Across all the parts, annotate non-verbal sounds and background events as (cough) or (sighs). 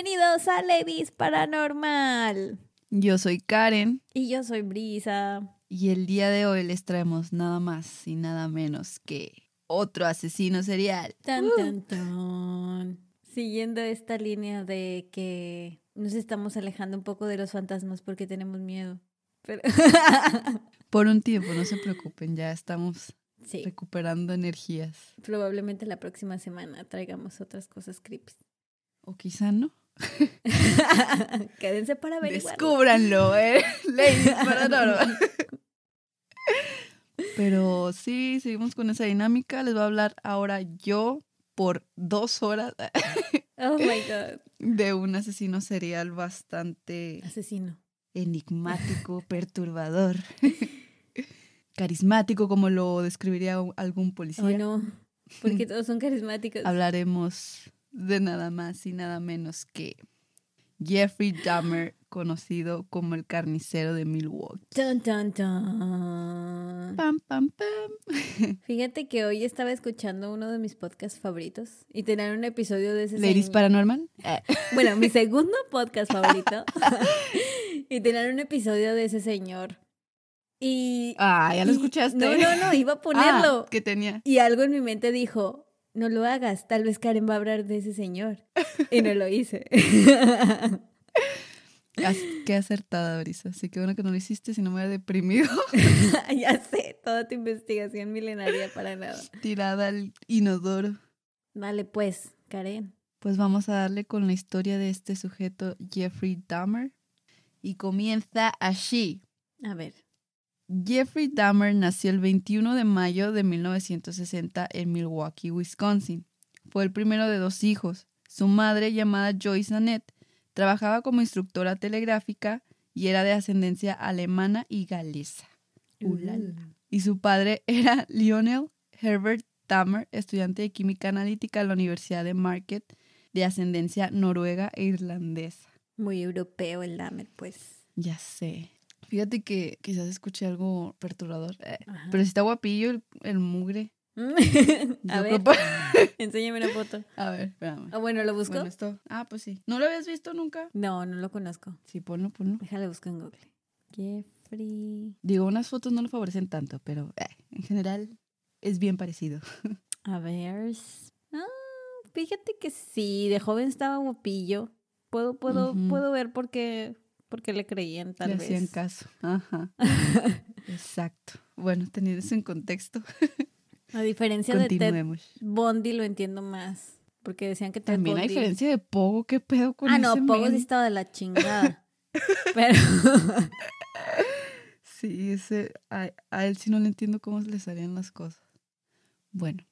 Bienvenidos a Ladies Paranormal. Yo soy Karen Y yo soy Brisa. y el día de hoy les traemos nada más y nada menos que otro asesino serial. Tan, Uh. tan, tan. Siguiendo esta línea de que nos estamos alejando un poco de los fantasmas porque tenemos miedo. Pero... (laughs) Por un tiempo, no se preocupen, ya estamos sí, recuperando energías. probablemente la próxima semana traigamos otras cosas creepy. O quizá no. (laughs) Quédense para averiguar. Descúbranlo, ¿eh? (laughs) Ladies Paranormal. (laughs) Pero sí, seguimos con esa dinámica. Les voy a hablar ahora yo por dos horas Oh my god. de un asesino serial bastante Asesino. enigmático, perturbador, carismático, como lo describiría algún policía. Oh no. Porque todos son carismáticos. Hablaremos de nada más y nada menos que Jeffrey Dahmer, conocido como el carnicero de Milwaukee. Tan, tan, tan. Pam, pam, pam. (laughs) Fíjate que hoy estaba escuchando uno de mis podcasts favoritos y tenían un episodio de ese Ladies Paranormal. Eh, Bueno, mi segundo podcast favorito. (laughs) y tenían un episodio de ese señor. Y. Ah, ya lo y- escuchaste. No, no, no, iba a (laughs) ponerlo. Ah, que tenía. Y algo en mi mente dijo: No lo hagas, tal vez Karen va a hablar de ese señor. (laughs) Y no lo hice. Qué acertada, Brisa. Así que bueno que no lo hiciste, si no me hubiera deprimido. (laughs) ya sé, toda tu investigación milenaria para nada. Tirada al inodoro. Vale, pues, Karen. Pues vamos a darle con la historia de este sujeto, Jeffrey Dahmer. Y comienza así. A ver. Jeffrey Dahmer nació el 21 de mayo de 1960 en Milwaukee, Wisconsin. Fue el primero de dos hijos. Su madre, llamada Joyce Annette, trabajaba como instructora telegráfica y era de ascendencia alemana y galesa. Ulala. Y su padre era Lionel Herbert Dahmer, estudiante de química analítica en la Universidad de Marquette, de ascendencia noruega e irlandesa. Muy europeo el Dahmer, pues. Ya sé. Fíjate que quizás escuché algo perturbador. eh. Pero si está guapillo el, el mugre. (laughs) a ver, (laughs) (laughs) enséñame una foto. A ver, espérame. Ah, bueno, ¿lo busco? Bueno, esto. Ah, pues sí. ¿No lo habías visto nunca? No, no lo conozco. Sí, ponlo, ponlo. Déjale busco en Google. Jeffrey. Digo, unas fotos no lo favorecen tanto, pero eh, en general es bien parecido. A ver. Ah, fíjate que sí, de joven estaba guapillo. Puedo, puedo, Ujú. puedo ver por qué, por qué le creían, tal Le vez. hacían caso. Ajá. (laughs) Exacto. Bueno, teniendo eso en contexto, (laughs) A diferencia de Ted. Bondi lo entiendo más. Porque decían que Ted También a Bundy- diferencia de Pogo, ¿qué pedo con Ah, no, Pogo sí estaba de la chingada. (laughs) Pero. Sí, ese, a, a él sí no le entiendo cómo le salían las cosas. Bueno,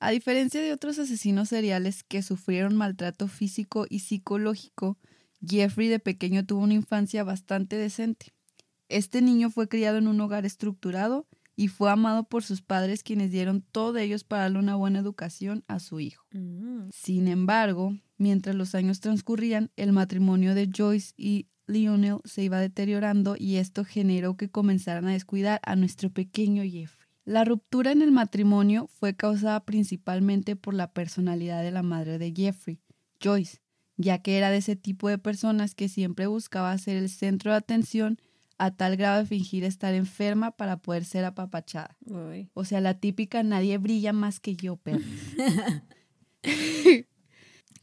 a diferencia de otros asesinos seriales que sufrieron maltrato físico y psicológico, Jeffrey de pequeño tuvo una infancia bastante decente. Este niño fue criado en un hogar estructurado y fue amado por sus padres quienes dieron todo de ellos para darle una buena educación a su hijo. Mm, Sin embargo, mientras los años transcurrían, el matrimonio de Joyce y Lionel se iba deteriorando y esto generó que comenzaran a descuidar a nuestro pequeño Jeffrey. La ruptura en el matrimonio fue causada principalmente por la personalidad de la madre de Jeffrey, Joyce, ya que era de ese tipo de personas que siempre buscaba ser el centro de atención a tal grado de fingir estar enferma para poder ser apapachada. uy. O sea, la típica nadie brilla más que yo, perro. (laughs)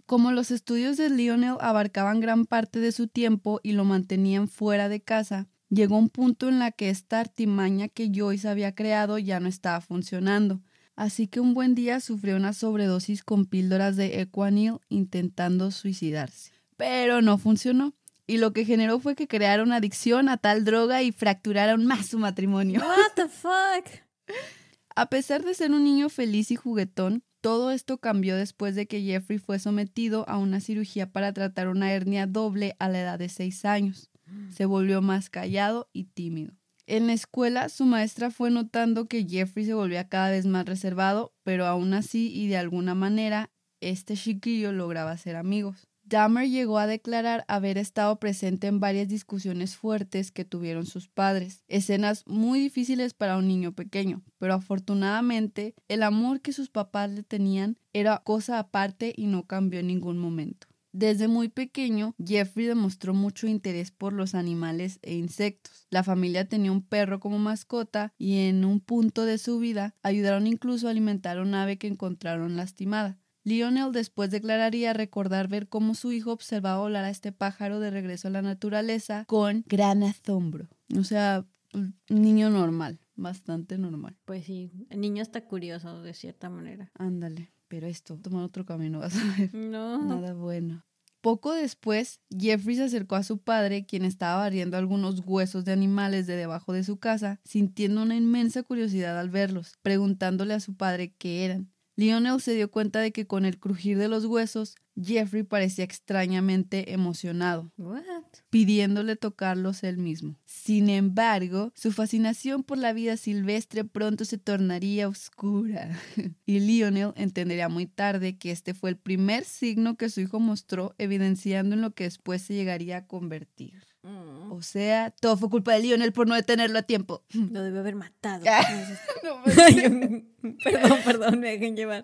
Como los estudios de Lionel abarcaban gran parte de su tiempo y lo mantenían fuera de casa, llegó un punto en la que esta artimaña que Joyce había creado ya no estaba funcionando. Así que un buen día sufrió una sobredosis con píldoras de Equanil intentando suicidarse. Pero no funcionó. Y lo que generó fue que creara una adicción a tal droga y fracturara aún más su matrimonio. (laughs) What the fuck? A pesar de ser un niño feliz y juguetón, todo esto cambió después de que Jeffrey fue sometido a una cirugía para tratar una hernia doble a la edad de 6 años. Se volvió más callado y tímido. En la escuela, su maestra fue notando que Jeffrey se volvía cada vez más reservado, pero aún así y de alguna manera, este chiquillo lograba ser amigos. Dahmer llegó a declarar haber estado presente en varias discusiones fuertes que tuvieron sus padres, escenas muy difíciles para un niño pequeño, pero afortunadamente el amor que sus papás le tenían era cosa aparte y no cambió en ningún momento. Desde muy pequeño, Jeffrey demostró mucho interés por los animales e insectos. La familia tenía un perro como mascota y en un punto de su vida ayudaron incluso a alimentar a un ave que encontraron lastimada. Lionel después declararía recordar ver cómo su hijo observaba volar a este pájaro de regreso a la naturaleza con gran asombro. O sea, un niño normal, bastante normal. Pues sí, el niño está curioso de cierta manera. Ándale, pero esto, toma otro camino, (laughs) vas a ver. No. Nada bueno. Poco después, Jeffrey se acercó a su padre, quien estaba barriendo algunos huesos de animales de debajo de su casa, sintiendo una inmensa curiosidad al verlos, preguntándole a su padre qué eran. Lionel se dio cuenta de que con el crujir de los huesos, Jeffrey parecía extrañamente emocionado, What? pidiéndole tocarlos él mismo. Sin embargo, su fascinación por la vida silvestre pronto se tornaría oscura, (laughs) y Lionel entendería muy tarde que este fue el primer signo que su hijo mostró, evidenciando en lo que después se llegaría a convertir. Mm, O sea, todo fue culpa de Lionel por no detenerlo a tiempo. (laughs) Lo debe haber matado. (laughs) (laughs) No, perdón, perdón, me dejen llevar.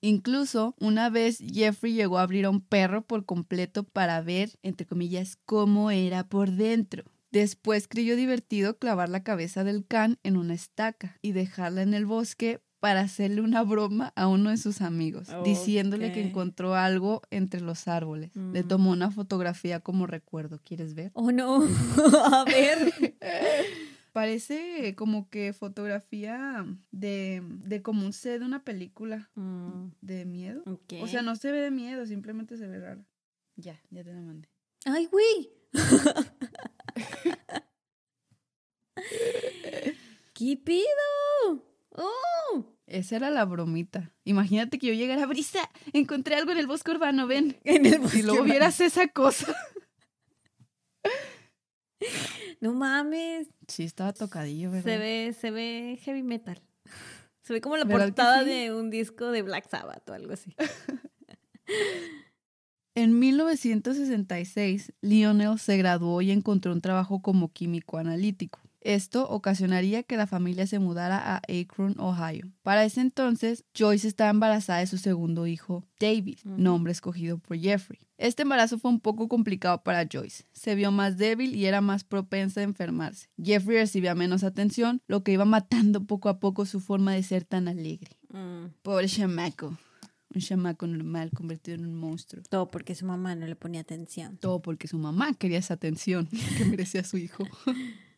Incluso una vez Jeffrey llegó a abrir a un perro por completo para ver, entre comillas, cómo era por dentro. Después creyó divertido clavar la cabeza del can en una estaca y dejarla en el bosque para hacerle una broma a uno de sus amigos, diciéndole que encontró algo entre los árboles. Le Mm. tomó una fotografía como recuerdo. ¿Quieres ver? Oh, no. (laughs) A ver. (laughs) Parece como que fotografía de, de como un set de una película Mm, de miedo. ok. O sea, no se ve de miedo, simplemente se ve raro. Ya, ya te la mandé. ¡Ay, güey! (laughs) ¿Qué pido? ¡Oh! Esa era la bromita. Imagínate que yo llegara a brisa, encontré algo en el bosque urbano, ven. (laughs) En el bosque luego urbano. vieras esa cosa. No mames. Sí, estaba tocadillo, ¿verdad? Se ve, se ve heavy metal. Se ve como la ¿Verdad que portada sí? de un disco de Black Sabbath o algo así. (laughs) En 1966, Lionel se graduó y encontró un trabajo como químico analítico. Esto ocasionaría que la familia se mudara a Akron, Ohio. Para ese entonces, Joyce estaba embarazada de su segundo hijo, David, nombre escogido por Jeffrey. Este embarazo fue un poco complicado para Joyce. Se vio más débil y era más propensa a enfermarse. Jeffrey recibía menos atención, lo que iba matando poco a poco su forma de ser tan alegre. Mm, Pobre chamaco. Un chamaco normal convertido en un monstruo. todo porque su mamá no le ponía atención. Todo porque su mamá quería esa atención (laughs) que merecía su hijo. (laughs)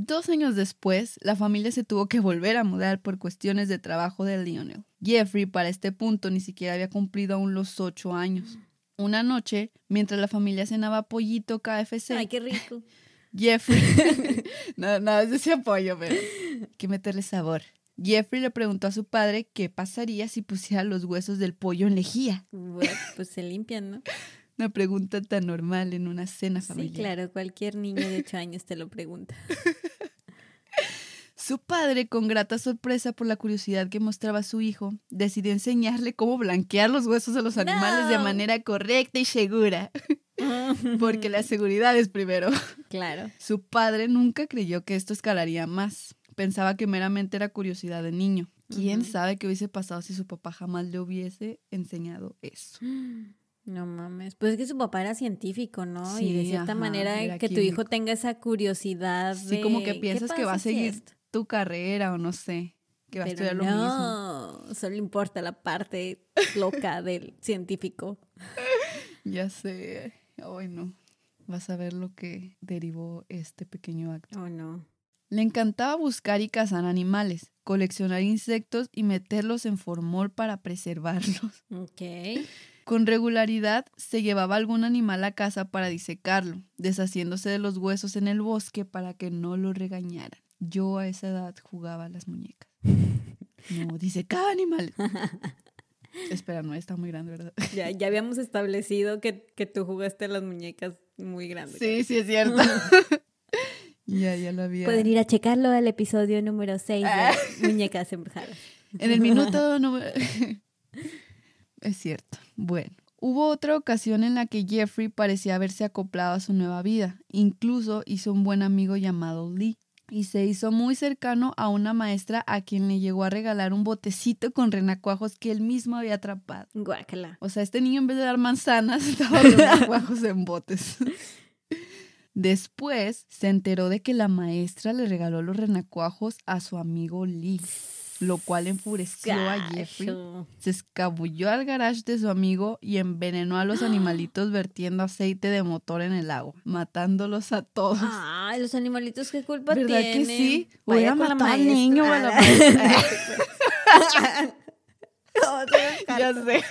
Dos años después, la familia se tuvo que volver a mudar por cuestiones de trabajo de Lionel. Jeffrey, para este punto, ni siquiera había cumplido aún los ocho años. Una noche, mientras la familia cenaba pollito KFC, Ay, qué rico. (laughs) Jeffrey. (laughs) nada, nada, es ese apoyo, pero hay que meterle sabor. Jeffrey le preguntó a su padre qué pasaría si pusiera los huesos del pollo en lejía. Bueno, pues se limpian, ¿no? (laughs) Una pregunta tan normal en una cena Sí, familiar. claro, cualquier niño de 8 años te lo pregunta. (laughs) Su padre, con grata sorpresa por la curiosidad que mostraba su hijo, decidió enseñarle cómo blanquear los huesos de los animales de manera correcta y segura, (laughs) porque la seguridad es primero. (laughs) Claro. Su padre nunca creyó que esto escalaría más. Pensaba que meramente era curiosidad de niño. ¿Quién sabe qué hubiese pasado si su papá jamás le hubiese enseñado eso? (gasps) (gasps) (gasps) No mames. Pues es que su papá era científico, ¿no? y de Sí, cierta ajá, manera era que tu hijo tenga esa curiosidad Sí, de... como que ¿qué piensas que va a si seguir tu carrera o no sé, que va a estudiar lo mismo. no, solo importa la parte loca (laughs) del científico. Ya sé. Ay, no. Vas a ver lo que derivó este pequeño acto. Oh, no. Le encantaba buscar y cazar animales, coleccionar insectos y meterlos en formol para preservarlos. Ok. Con regularidad se llevaba algún animal a casa para disecarlo, deshaciéndose de los huesos en el bosque para que no lo regañaran. Yo a esa edad jugaba a las muñecas. (laughs) No, disecaba animales. Espera, no está muy grande, ¿verdad? Ya, ya habíamos establecido que, que tú jugaste a las muñecas muy grandes. Sí, sí es cierto. (laughs) ya, ya lo había. Pueden ir a checarlo al episodio número 6 Ah. de Muñecas Embrujadas. En el minuto número... (laughs) es cierto. Bueno, hubo otra ocasión en la que Jeffrey parecía haberse acoplado a su nueva vida. Incluso hizo un buen amigo llamado Lee, y se hizo muy cercano a una maestra a quien le llegó a regalar un botecito con renacuajos que él mismo había atrapado. Guácala. O sea, este niño en vez de dar manzanas (laughs) estaba dando renacuajos en botes. (laughs) Después se enteró de que la maestra le regaló los renacuajos a su amigo Lee, lo cual enfureció a Jeffrey. Se escabulló al garage de su amigo y envenenó a los (gasps) animalitos vertiendo aceite de motor en el agua, matándolos a todos. Ay, los animalitos, ¿qué culpa ¿Verdad tienen? que sí? Con la matado al niño a la (laughs) a ya sé.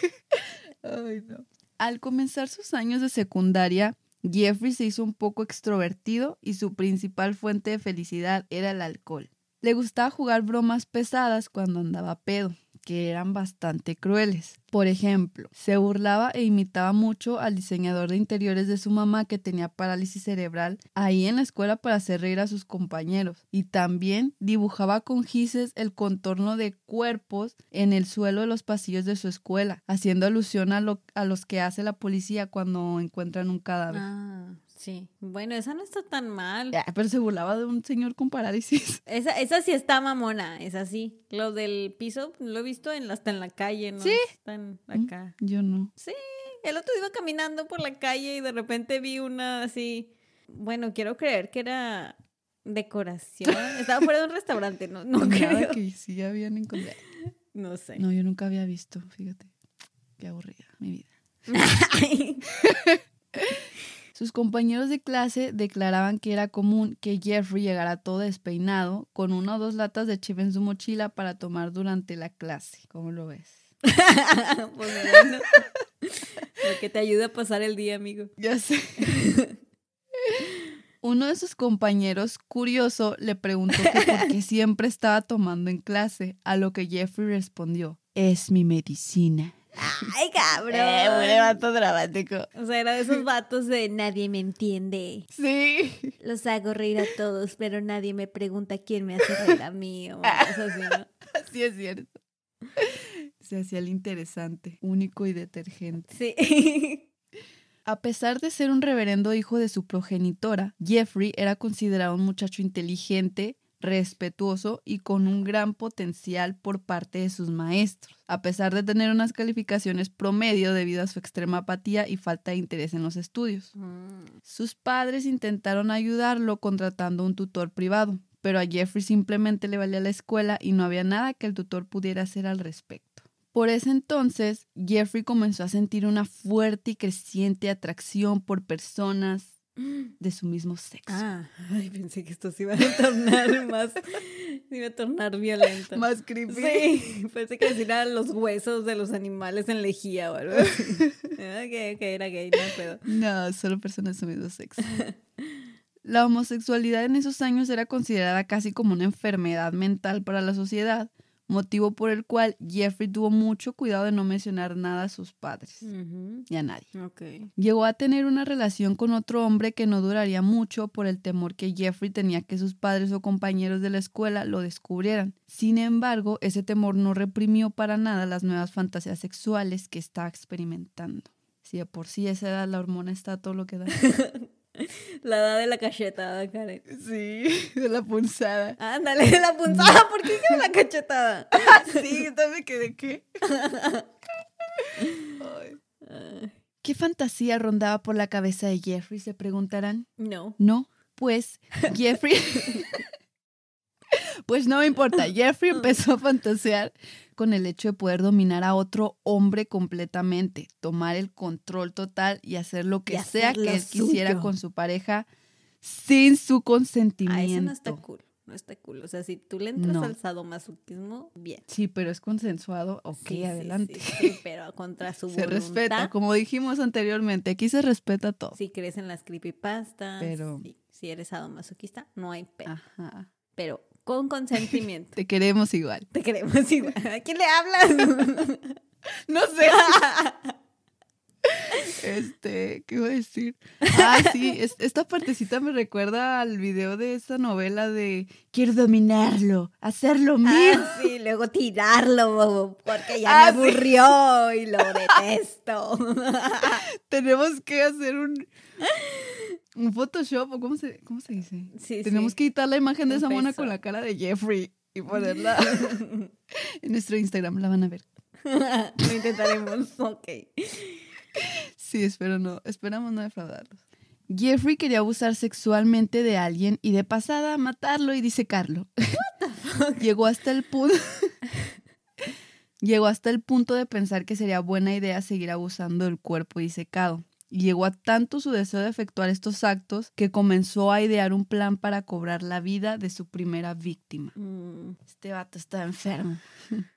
Ay, no. Al comenzar sus años de secundaria, Jeffrey se hizo un poco extrovertido y su principal fuente de felicidad era el alcohol. Le gustaba jugar bromas pesadas cuando andaba pedo, que eran bastante crueles. Por ejemplo, se burlaba e imitaba mucho al diseñador de interiores de su mamá que tenía parálisis cerebral ahí en la escuela para hacer reír a sus compañeros. Y también dibujaba con gises el contorno de cuerpos en el suelo de los pasillos de su escuela, haciendo alusión a, lo, a los que hace la policía cuando encuentran un cadáver. Ah, sí. Bueno, esa no está tan mal. Ah, pero se burlaba de un señor con parálisis. (laughs) Esa, esa sí está mamona, es así. Lo del piso lo he visto en, hasta en la calle, ¿no? Sí. Están acá. Yo no. El otro iba caminando por la calle y de repente vi una así. Bueno, quiero creer que era decoración. Estaba fuera de un restaurante, no, no creo. que sí habían encontrado. (laughs) No sé. No, yo nunca había visto, fíjate. Qué aburrida mi vida. (laughs) Sus compañeros de clase declaraban que era común que Jeffrey llegara todo despeinado con una o dos latas de cheve en su mochila para tomar durante la clase. ¿Cómo lo ves? (laughs) pues. Lo que te ayuda a pasar el día, amigo. Ya sé. Uno de sus compañeros, curioso, le preguntó que por qué siempre estaba tomando en clase, a lo que Jeffrey respondió, es mi medicina. ¡Ay, cabrón! Eh, vato dramático. O sea, era de esos vatos de nadie me entiende. Sí. Los hago reír a todos, pero nadie me pregunta quién me hace reír a mí. O cosas así, ¿no? (laughs) Así es cierto. Se hacía el interesante, único y detergente. Sí. A pesar de ser un reverendo hijo de su progenitora, Jeffrey era considerado un muchacho inteligente, respetuoso y con un gran potencial por parte de sus maestros, a pesar de tener unas calificaciones promedio debido a su extrema apatía y falta de interés en los estudios. Sus padres intentaron ayudarlo contratando un tutor privado, pero a Jeffrey simplemente le valía la escuela y no había nada que el tutor pudiera hacer al respecto. Por ese entonces, Jeffrey comenzó a sentir una fuerte y creciente atracción por personas (gasps) de su mismo sexo. Ah, ay, pensé que esto se iba a tornar (laughs) más, se iba a tornar violento. Más creepy. Sí, pensé que decían los huesos de los animales en lejía o algo así. (laughs) ok, ok, era gay, no pedo. No, solo personas de su mismo sexo. La homosexualidad en esos años era considerada casi como una enfermedad mental para la sociedad, motivo por el cual Jeffrey tuvo mucho cuidado de no mencionar nada a sus padres y a nadie. Ok. Llegó a tener una relación con otro hombre que no duraría mucho por el temor que Jeffrey tenía que sus padres o compañeros de la escuela lo descubrieran. Sin embargo, ese temor no reprimió para nada las nuevas fantasías sexuales que estaba experimentando. Si de por sí esa edad la hormona está todo lo que da. (laughs) (laughs) La edad de la cachetada, Karen. Sí, (laughs) de la punzada. Ándale, la puntada, ¿por qué dije la cachetada? (laughs) sí, también quedé qué. ¿Qué fantasía rondaba por la cabeza de Jeffrey? Se preguntarán. no. No, pues Jeffrey. Pues no me importa. (laughs) Jeffrey empezó a fantasear con el hecho de poder dominar a otro hombre completamente, tomar el control total y hacer lo que sea que él quisiera con su pareja sin su Ah, consentimiento. eso no está cool. No está cool. O sea, si tú le entras No. al sadomasoquismo, bien. Sí, pero es consensuado. Ok, Sí, adelante. sí, sí, (laughs) pero contra su Se voluntad. respeta, como dijimos anteriormente, aquí se respeta todo. Si crees en las creepypastas, Pero- si eres sadomasoquista, no hay pedo. Ajá. Pero con consentimiento. Te queremos igual. Te queremos igual. ¿A quién le hablas? (laughs) No sé. Este, ¿qué iba a decir? Ah, sí, es- esta partecita me recuerda al video de esa novela de Quiero dominarlo, hacerlo mío. Ah, sí, luego tirarlo porque ya Ah, me sí. aburrió y lo detesto. (laughs) Tenemos que hacer un, Un Photoshop, o cómo se, cómo se dice. Sí, Tenemos sí. que quitar la imagen de Un esa mona con la cara de Jeffrey y ponerla (laughs) (laughs) en nuestro Instagram. La van a ver. (laughs) Lo intentaremos. Ok. Sí, espero no, esperamos no defraudarlos. Jeffrey quería abusar sexualmente de alguien y de pasada matarlo y disecarlo. Llegó hasta el punto Llegó hasta el punto de pensar que sería buena idea seguir abusando del cuerpo disecado. Y llegó a tanto su deseo de efectuar estos actos que comenzó a idear un plan para cobrar la vida de su primera víctima. Mm, Este vato está enfermo. (laughs)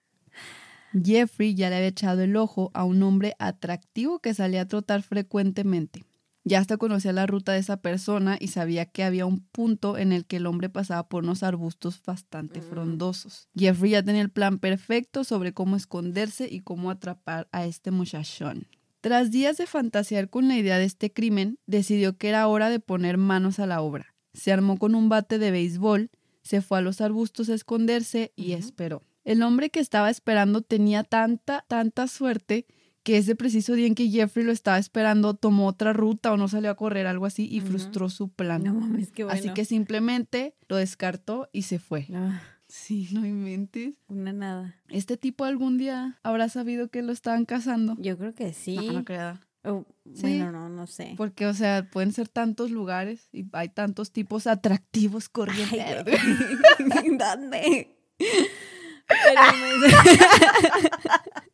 Jeffrey ya le había echado el ojo a un hombre atractivo que salía a trotar frecuentemente. Ya hasta conocía la ruta de esa persona y sabía que había un punto en el que el hombre pasaba por unos arbustos bastante Mm. frondosos. Jeffrey ya tenía el plan perfecto sobre cómo esconderse y cómo atrapar a este muchachón. Tras días de fantasear con la idea de este crimen, decidió que era hora de poner manos a la obra. Se armó con un bate de béisbol, se fue a los arbustos a esconderse y esperó. El hombre que estaba esperando tenía tanta, tanta suerte que ese preciso día en que Jeffrey lo estaba esperando tomó otra ruta o no salió a correr, algo así, y frustró su plan. No mames, qué bueno. Así que simplemente lo descartó y se fue. Ah, Sí, no inventes. una nada. ¿Este tipo algún día habrá sabido que lo estaban casando? Yo creo que sí. No, no creo. Oh, Sí. Bueno, no, no sé. Porque, o sea, pueden ser tantos lugares y hay tantos tipos atractivos corriendo. (laughs) (laughs) ¿Dónde? Pero me- (laughs)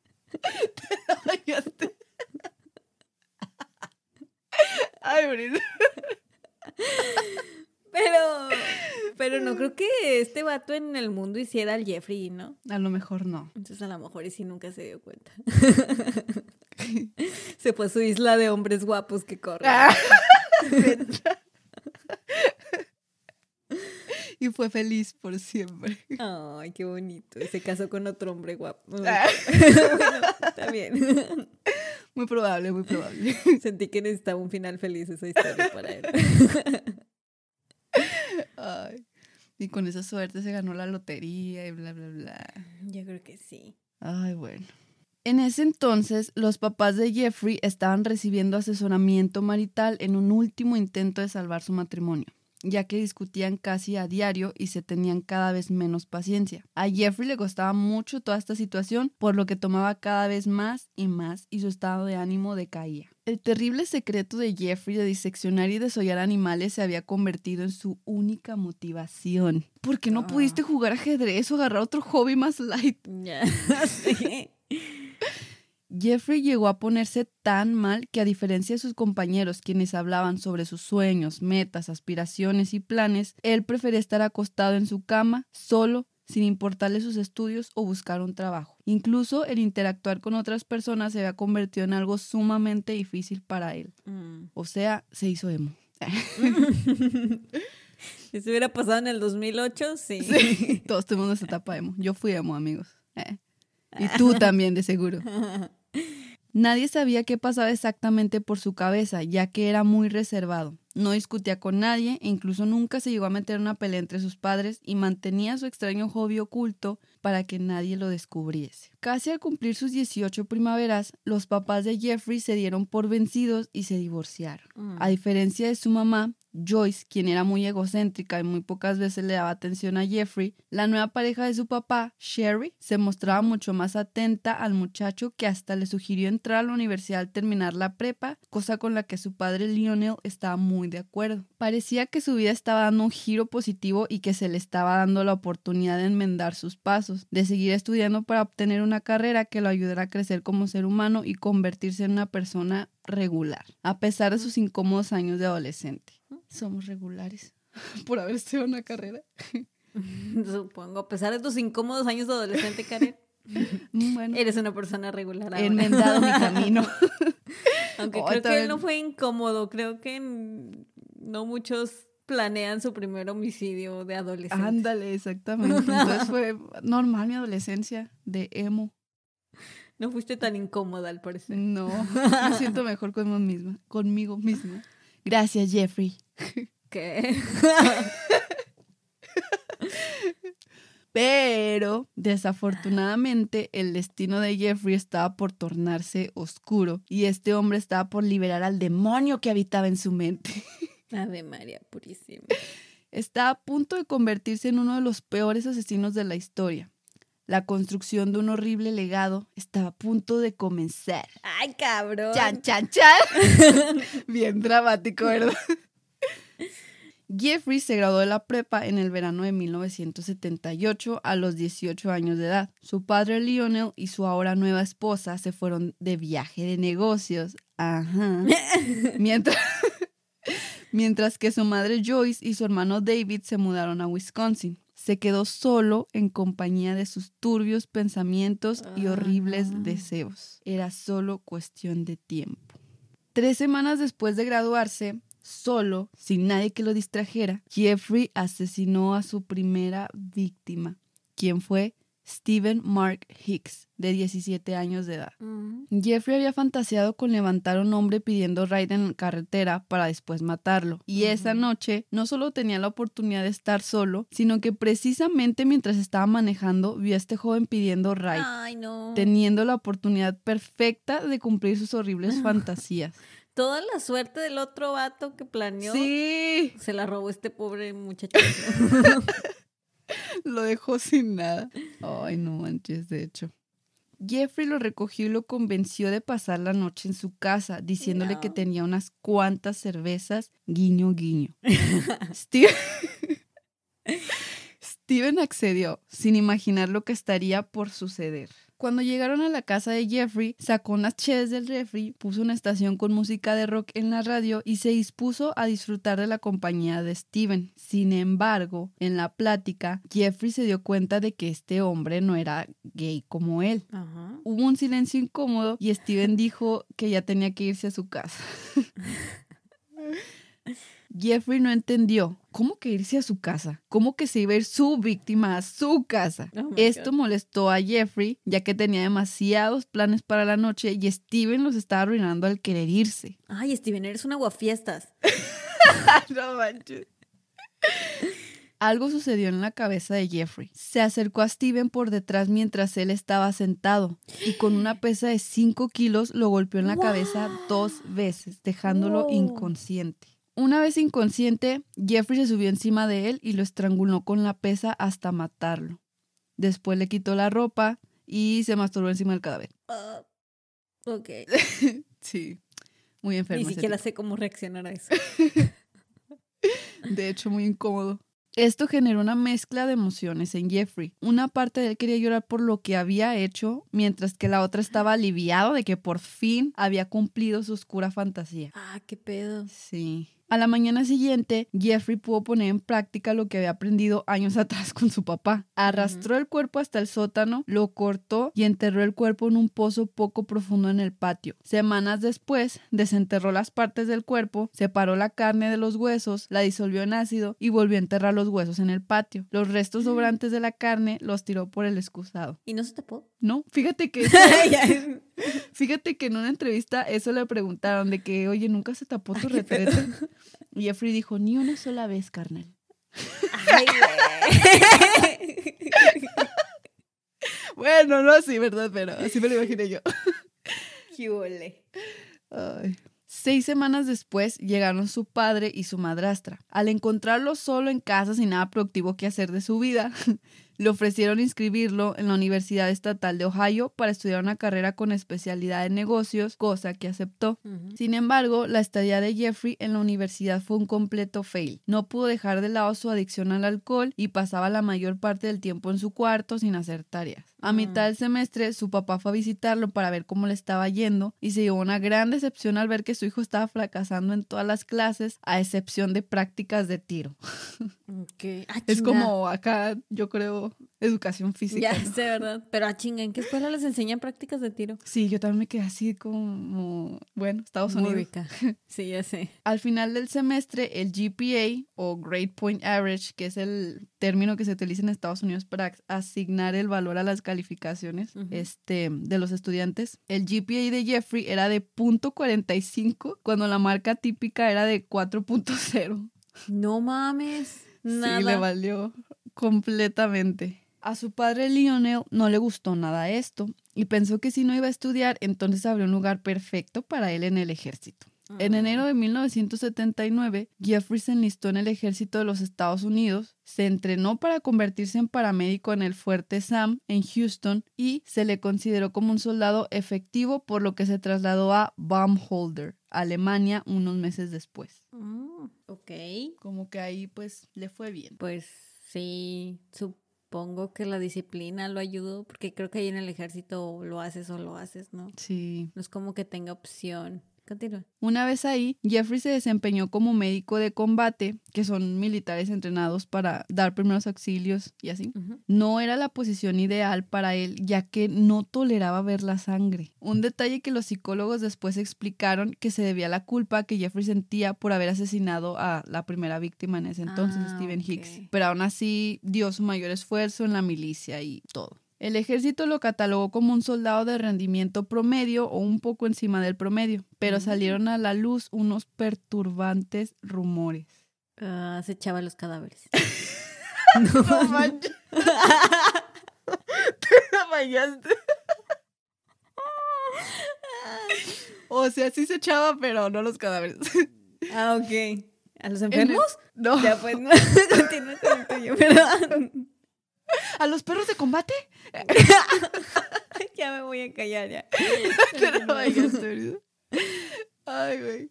Ay, Brisa. Pero, pero no creo que este vato en el mundo hiciera al Jeffrey, ¿no? A lo mejor no. Entonces a lo mejor y sí nunca se dio cuenta. (laughs) se fue a su isla de hombres guapos que corren. (laughs) y fue feliz por siempre. Ay, qué bonito. Y se casó con otro hombre guapo. Ah. bueno, está bien. Muy probable, muy probable. Sentí que necesitaba un final feliz esa historia para él. (laughs) Ay. Y con esa suerte se ganó la lotería y bla, bla, bla. Yo creo que sí. Ay, bueno. En ese entonces, los papás de Jeffrey estaban recibiendo asesoramiento marital en un último intento de salvar su matrimonio, ya que discutían casi a diario y se tenían cada vez menos paciencia. A Jeffrey le costaba mucho toda esta situación, por lo que tomaba cada vez más y más y su estado de ánimo decaía. El terrible secreto de Jeffrey de diseccionar y desollar animales se había convertido en su única motivación. ¿Por qué no Ah. pudiste jugar ajedrez o agarrar otro hobby más light? (laughs) Sí. Jeffrey llegó a ponerse tan mal que a diferencia de sus compañeros quienes hablaban sobre sus sueños, metas, aspiraciones y planes, él prefería estar acostado en su cama, solo, sin importarle sus estudios o buscar un trabajo. Incluso el interactuar con otras personas se había convertido en algo sumamente difícil para él. Mm. O sea, se hizo emo. (laughs) Si se hubiera pasado en el 2008, sí. (laughs) Sí, todos tuvimos nuestra etapa emo. Yo fui emo, amigos. Eh. Y tú también, de seguro. (laughs) Nadie sabía qué pasaba exactamente por su cabeza, ya que era muy reservado. No discutía con nadie e incluso nunca se llegó a meter una pelea entre sus padres y mantenía su extraño hobby oculto para que nadie lo descubriese. Casi al cumplir sus 18 primaveras, los papás de Jeffrey se dieron por vencidos y se divorciaron. Mm. A diferencia de su mamá, Joyce, quien era muy egocéntrica y muy pocas veces le daba atención a Jeffrey, la nueva pareja de su papá, Sherry, se mostraba mucho más atenta al muchacho que hasta le sugirió entrar a la universidad al terminar la prepa, cosa con la que su padre Lionel estaba muy de acuerdo. Parecía que su vida estaba dando un giro positivo y que se le estaba dando la oportunidad de enmendar sus pasos, de seguir estudiando para obtener una carrera que lo ayudara a crecer como ser humano y convertirse en una persona regular, a pesar de sus incómodos años de adolescente. Somos regulares (laughs) por haber estudiado una carrera. (laughs) Supongo, a pesar de tus incómodos años de adolescente, Karen, (laughs) Bueno, eres una persona regular he enmendado mi camino. Aunque Oh, creo que también. él no fue incómodo, creo que no muchos planean su primer homicidio de adolescente. Ándale, exactamente. Entonces fue normal mi adolescencia de emo. No fuiste tan incómoda al parecer. No, (laughs) me siento mejor conmigo misma. Conmigo misma. Gracias, Jeffrey. (laughs) ¿Qué? Pero desafortunadamente el destino de Jeffrey estaba por tornarse oscuro y este hombre estaba por liberar al demonio que habitaba en su mente. (laughs) Ave María Purísima. Está a punto de convertirse en uno de los peores asesinos de la historia. La construcción de un horrible legado está a punto de comenzar. Ay, cabrón. Chan, chan, chan. (laughs) Bien dramático, ¿verdad? (laughs) Jeffrey se graduó de la prepa en el verano de 1978 a los 18 años de edad. Su padre Lionel y su ahora nueva esposa se fueron de viaje de negocios. Ajá. (laughs) Mientras, mientras que su madre Joyce y su hermano David se mudaron a Wisconsin. Se quedó solo en compañía de sus turbios pensamientos y horribles Ah. deseos. Era solo cuestión de tiempo. Tres semanas después de graduarse, solo, sin nadie que lo distrajera, Jeffrey asesinó a su primera víctima, quien fue Stephen Mark Hicks, de 17 años de edad. Mm. Jeffrey había fantaseado con levantar a un hombre pidiendo ride en carretera para después matarlo. Y esa noche no solo tenía la oportunidad de estar solo, sino que precisamente mientras estaba manejando vio a este joven pidiendo ride, Ay, no. teniendo la oportunidad perfecta de cumplir sus horribles (laughs) fantasías. Toda la suerte del otro vato que planeó Sí, se la robó este pobre muchacho. (laughs) lo dejó sin nada. Ay, no manches, de hecho. Jeffrey lo recogió y lo convenció de pasar la noche en su casa, diciéndole que tenía unas cuantas cervezas, guiño, guiño. (laughs) Steve- Steven accedió, sin imaginar lo que estaría por suceder. Cuando llegaron a la casa de Jeffrey, sacó unas cheves del refri, puso una estación con música de rock en la radio y se dispuso a disfrutar de la compañía de Steven. Sin embargo, en la plática, Jeffrey se dio cuenta de que este hombre no era gay como él. Ajá. Hubo un silencio incómodo y Steven dijo que ya tenía que irse a su casa. (laughs) Jeffrey no entendió. ¿Cómo que irse a su casa? ¿Cómo que se iba a ir su víctima a su casa? Oh Esto God. molestó a Jeffrey, ya que tenía demasiados planes para la noche y Steven los estaba arruinando al querer irse. (laughs) Ay, Steven, eres un aguafiestas. (laughs) no manches. Algo sucedió en la cabeza de Jeffrey. Se acercó a Steven por detrás mientras él estaba sentado y con una pesa de 5 kilos lo golpeó en la cabeza dos (gasps) veces, dejándolo Wow. inconsciente. Una vez inconsciente, Jeffrey se subió encima de él y lo estranguló con la pesa hasta matarlo. Después le quitó la ropa y se masturbó encima del cadáver. Ah, ok. (laughs) Sí, muy enfermo. Ni siquiera sé cómo reaccionar a eso. (laughs) De hecho, muy incómodo. Esto generó una mezcla de emociones en Jeffrey. Una parte de él quería llorar por lo que había hecho, mientras que la otra estaba aliviado de que por fin había cumplido su oscura fantasía. Ah, qué pedo. Sí. A la mañana siguiente, Jeffrey pudo poner en práctica lo que había aprendido años (laughs) atrás con su papá. Arrastró el cuerpo hasta el sótano, lo cortó y enterró el cuerpo en un pozo poco profundo en el patio. Semanas después, desenterró las partes del cuerpo, separó la carne de los huesos, la disolvió en ácido y volvió a enterrar los huesos en el patio. Los restos sobrantes de la carne los tiró por el excusado. ¿Y no se tapó? No, fíjate que (laughs) (laughs) Fíjate que en una entrevista eso le preguntaron de que, oye, ¿nunca se tapó tu retrete? Y Jeffrey dijo, ni una sola vez, carnal. Ay. (laughs) Bueno, no así, ¿verdad? Pero así me lo imaginé yo. Qué. Ay. Seis semanas después llegaron su padre y su madrastra. Al encontrarlo solo en casa sin nada productivo que hacer de su vida, le ofrecieron inscribirlo en la Universidad Estatal de Ohio para estudiar una carrera con especialidad en negocios, cosa que aceptó. Sin embargo, la estadía de Jeffrey en la universidad fue un completo fail. No pudo dejar de lado su adicción al alcohol y pasaba la mayor parte del tiempo en su cuarto sin hacer tareas. A mitad del semestre, su papá fue a visitarlo para ver cómo le estaba yendo y se llevó una gran decepción al ver que su hijo estaba fracasando en todas las clases, a excepción de prácticas de tiro. (laughs) Ah, Es como acá, yo creo, educación física. Ya ¿no? sé, ¿verdad? Pero a chinga, ¿en qué escuela les enseñan prácticas de tiro? Sí, yo también me quedé así como, bueno, Estados Muy Unidos. rica. (laughs) Sí, ya sé. Al final del semestre, el GPA o Grade Point Average, que es el término que se utiliza en Estados Unidos para asignar el valor a las calificaciones Ujú. este, de los estudiantes, el GPA de Jeffrey era de .45 cuando la marca típica era de 4.0. No mames. Nada. Sí, le valió completamente. A su padre Lionel no le gustó nada esto y pensó que si no iba a estudiar, entonces habría un lugar perfecto para él en el ejército. En Ah. enero de 1979, Jeffrey se enlistó en el ejército de los Estados Unidos, se entrenó para convertirse en paramédico en el Fuerte Sam en Houston y se le consideró como un soldado efectivo por lo que se trasladó a Baumholder, Alemania, unos meses después. Mm, ok. Como que ahí pues le fue bien. Pues sí, supongo que la disciplina lo ayudó, porque creo que ahí en el ejército lo haces o lo haces, ¿no? Sí. No es como que tenga opción. Continúa. Una vez ahí, Jeffrey se desempeñó como médico de combate, que son militares entrenados para dar primeros auxilios y así. No era la posición ideal para él, ya que no toleraba ver la sangre. Un detalle que los psicólogos después explicaron que se debía a la culpa que Jeffrey sentía por haber asesinado a la primera víctima en ese entonces, Ah, Stephen ok. Hicks. Pero aún así dio su mayor esfuerzo en la milicia y todo. El ejército lo catalogó como un soldado de rendimiento promedio o un poco encima del promedio, pero Mm. salieron a la luz unos perturbantes rumores. Ah, se echaba los cadáveres. (laughs) No manches. (laughs) Te fallaste. O sea, sí se echaba, pero no los cadáveres. ah, ok. ¿A los enfermos? No. Ya pues, no. (laughs) continúa con el tuyo, perdón. ¿A los perros de combate? (laughs) ya me voy a callar ya. (laughs) Fallaste, ¿verdad? Ay, güey.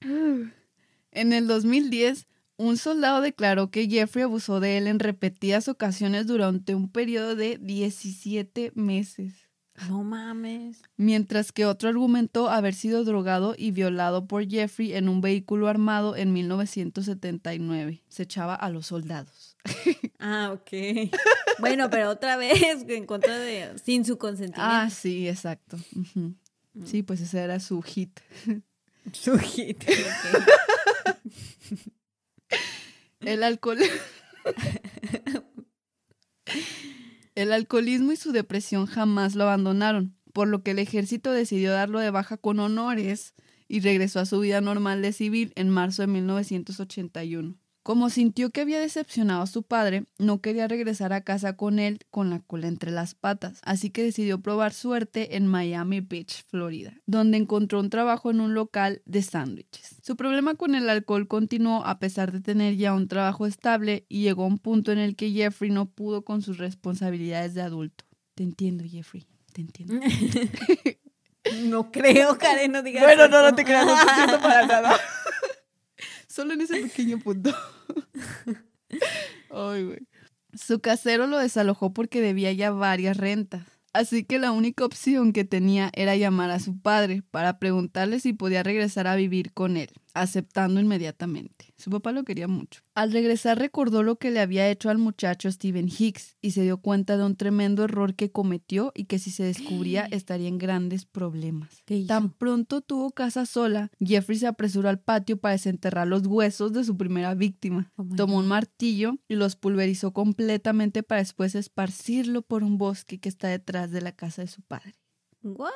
(sighs) En el 2010, un soldado declaró que Jeffrey abusó de él en repetidas ocasiones durante un periodo de 17 meses. No mames. mientras que otro argumentó haber sido drogado y violado por Jeffrey en un vehículo armado en 1979. Se echaba a los soldados. (laughs) Ah, ok. Bueno, pero otra vez en contra de. sin su consentimiento. Ah, sí, exacto. Ujú. Sí, pues ese era su hit. (laughs) Su hit. El alcohol. El alcoholismo y su depresión jamás lo abandonaron, por lo que el ejército decidió darlo de baja con honores y regresó a su vida normal de civil en marzo de 1981. Como sintió que había decepcionado a su padre, no quería regresar a casa con él con la cola entre las patas, así que decidió probar suerte en Miami Beach, Florida, donde encontró un trabajo en un local de sándwiches. Su problema con el alcohol continuó a pesar de tener ya un trabajo estable y llegó a un punto en el que Jeffrey no pudo con sus responsabilidades de adulto. Te entiendo, Jeffrey, te entiendo. (laughs) No creo, Karen, no digas Bueno, no, eso. no te creas, no te para nada. Solo en ese pequeño punto. (laughs) Ay, güey. Su casero lo desalojó porque debía ya varias rentas. Así que la única opción que tenía era llamar a su padre para preguntarle si podía regresar a vivir con él, aceptando inmediatamente. Su papá lo quería mucho. Al regresar recordó lo que le había hecho al muchacho Stephen Hicks y se dio cuenta de un tremendo error que cometió y que si se descubría (gasps) estaría en grandes problemas. Tan pronto tuvo casa sola, Jeffrey se apresuró al patio para desenterrar los huesos de su primera víctima. Oh Tomó un martillo y los pulverizó completamente para después esparcirlo por un bosque que está detrás de la casa de su padre. ¿What?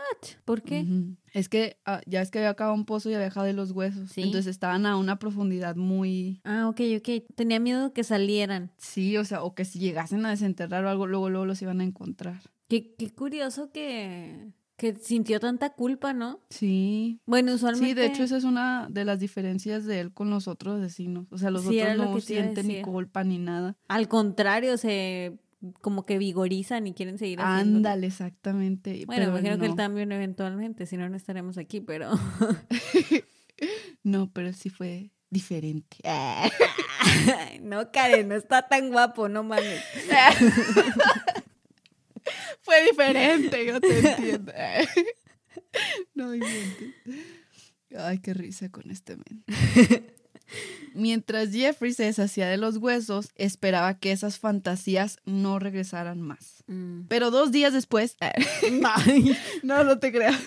¿Por qué? Es que ah, ya es que había acabado un pozo y había dejado de los huesos. Sí. Entonces estaban a una profundidad muy... Ah, ok, ok. Tenía miedo que salieran. Sí, o sea, o que si llegasen a desenterrar o algo, luego, luego los iban a encontrar. Qué, qué curioso que, que sintió tanta culpa, ¿no? Sí. Bueno, usualmente. Sí, de hecho esa es una de las diferencias de él con los otros vecinos. O sea, los Sí, otros no sienten ni culpa ni nada. Al contrario, se como que vigorizan y quieren seguir haciendo. Ándale, exactamente. Bueno, pero imagino que no. también eventualmente, si no, no estaremos aquí, pero. (laughs) No, pero sí fue diferente. Ay, (laughs) no, Karen, no está tan guapo, no mames. (laughs) fue diferente, yo te entiendo. no inventes. Ay, qué risa con este men. Mientras Jeffrey se deshacía de los huesos, esperaba que esas fantasías no regresaran más. Mm. Pero dos días después, (laughs) no, no te creas,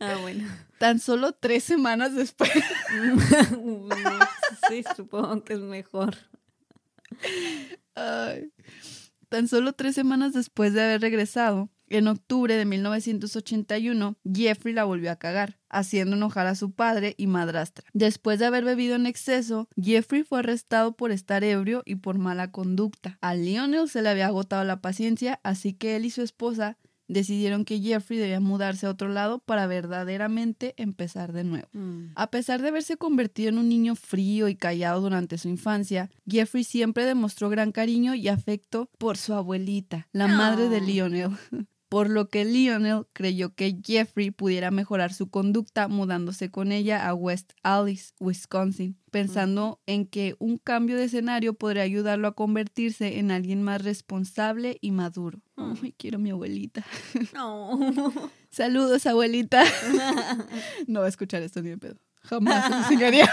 Ah, bueno. tan solo tres semanas después, (laughs) sí, supongo que es mejor. Ay. Tan solo tres semanas después de haber regresado, En octubre de 1981, Jeffrey la volvió a cagar, haciendo enojar a su padre y madrastra. Después de haber bebido en exceso, Jeffrey fue arrestado por estar ebrio y por mala conducta. A Lionel se le había agotado la paciencia, así que él y su esposa decidieron que Jeffrey debía mudarse a otro lado para verdaderamente empezar de nuevo. Mm. A pesar de haberse convertido en un niño frío y callado durante su infancia, Jeffrey siempre demostró gran cariño y afecto por su abuelita, la madre de Oh. Lionel. (laughs) Por lo que Lionel creyó que Jeffrey pudiera mejorar su conducta mudándose con ella a West Allis, Wisconsin, pensando en que un cambio de escenario podría ayudarlo a convertirse en alguien más responsable y maduro. Mm. Ay, quiero a mi abuelita. (laughs) No. Saludos, abuelita. (laughs) No va a escuchar esto ni de pedo. Jamás se enseñaría.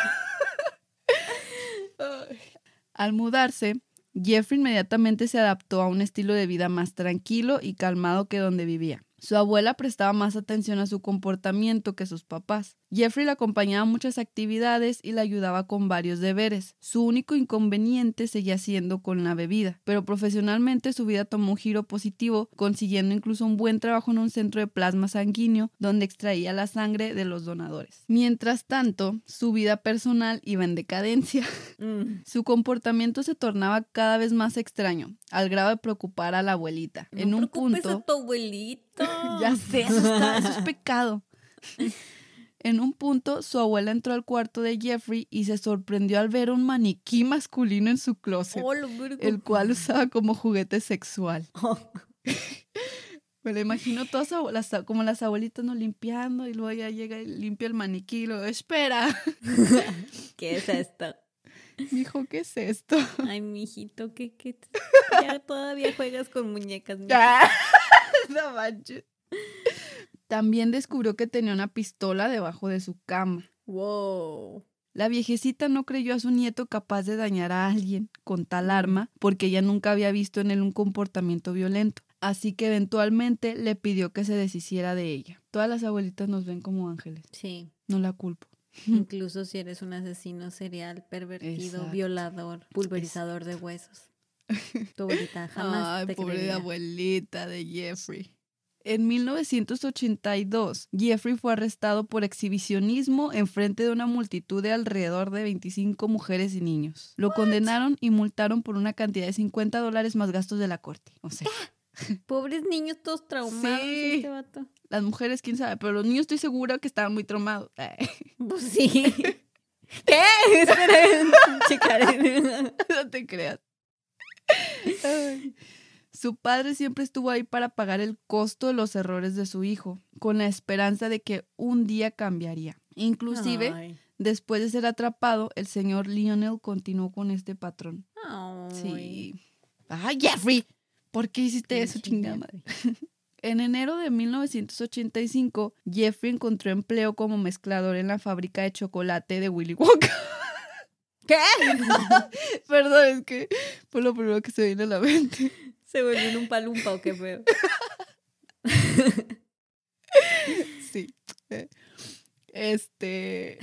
(laughs) Al mudarse, Jeffrey inmediatamente se adaptó a un estilo de vida más tranquilo y calmado que donde vivía. Su abuela prestaba más atención a su comportamiento que sus papás. Jeffrey la acompañaba a muchas actividades y la ayudaba con varios deberes. Su único inconveniente seguía siendo con la bebida, pero profesionalmente su vida tomó un giro positivo, consiguiendo incluso un buen trabajo en un centro de plasma sanguíneo donde extraía la sangre de los donadores. Mientras tanto, su vida personal iba en decadencia. (laughs) Mm. Su comportamiento se tornaba cada vez más extraño, al grado de preocupar a la abuelita. No en un preocupes punto, a tu abuelito. (laughs) ya sé, eso, está- eso es pecado. (laughs) En un punto, su abuela entró al cuarto de Jeffrey y se sorprendió al ver un maniquí masculino en su closet, Oh, el cual usaba como juguete sexual. (laughs) Oh, Me lo imagino todas las- como las abuelitas no limpiando y luego ya llega y limpia el maniquí y luego, espera, (laughs) ¿Qué es esto? dijo, ¿qué es esto? Ay, mijito, ¿qué, qué? Ya todavía juegas con muñecas. mijo. (laughs) no manches. También descubrió que tenía una pistola debajo de su cama. Wow. La viejecita no creyó a su nieto capaz de dañar a alguien con tal arma porque ella nunca había visto en él un comportamiento violento. Así que eventualmente le pidió que se deshiciera de ella. Todas las abuelitas nos ven como ángeles. Sí. No la culpo. Incluso si eres un asesino serial, pervertido, Exacto. violador, pulverizador de huesos. Tu abuelita (laughs) jamás Ay, te pobre creería. abuelita de Jeffrey. En 1982, Jeffrey fue arrestado por exhibicionismo en frente de una multitud de alrededor de 25 mujeres y niños. Lo condenaron y multaron por una cantidad de 50 dólares más gastos de la corte. O sea, (gasps) Pobres niños todos traumados Sí. este vato. las mujeres, quién sabe, pero los niños estoy segura que estaban muy traumados. (laughs) Pues sí. (laughs) ¿Qué? (laughs) Esperen, checaré. no te creas. Su padre siempre estuvo ahí para pagar el costo de los errores de su hijo, con la esperanza de que un día cambiaría. Inclusive, Ay. después de ser atrapado, el señor Lionel continuó con este patrón. Ay. Sí. ¡Ay, Jeffrey! ¿Por qué hiciste eso, chingada madre? (laughs) En enero de 1985, Jeffrey encontró empleo como mezclador en la fábrica de chocolate de Willy Wonka. (laughs) ¿Qué? (laughs) Perdón, es que fue lo primero que se vino a la mente. Se volvió en un palumpa o qué feo. Sí. Eh, Este,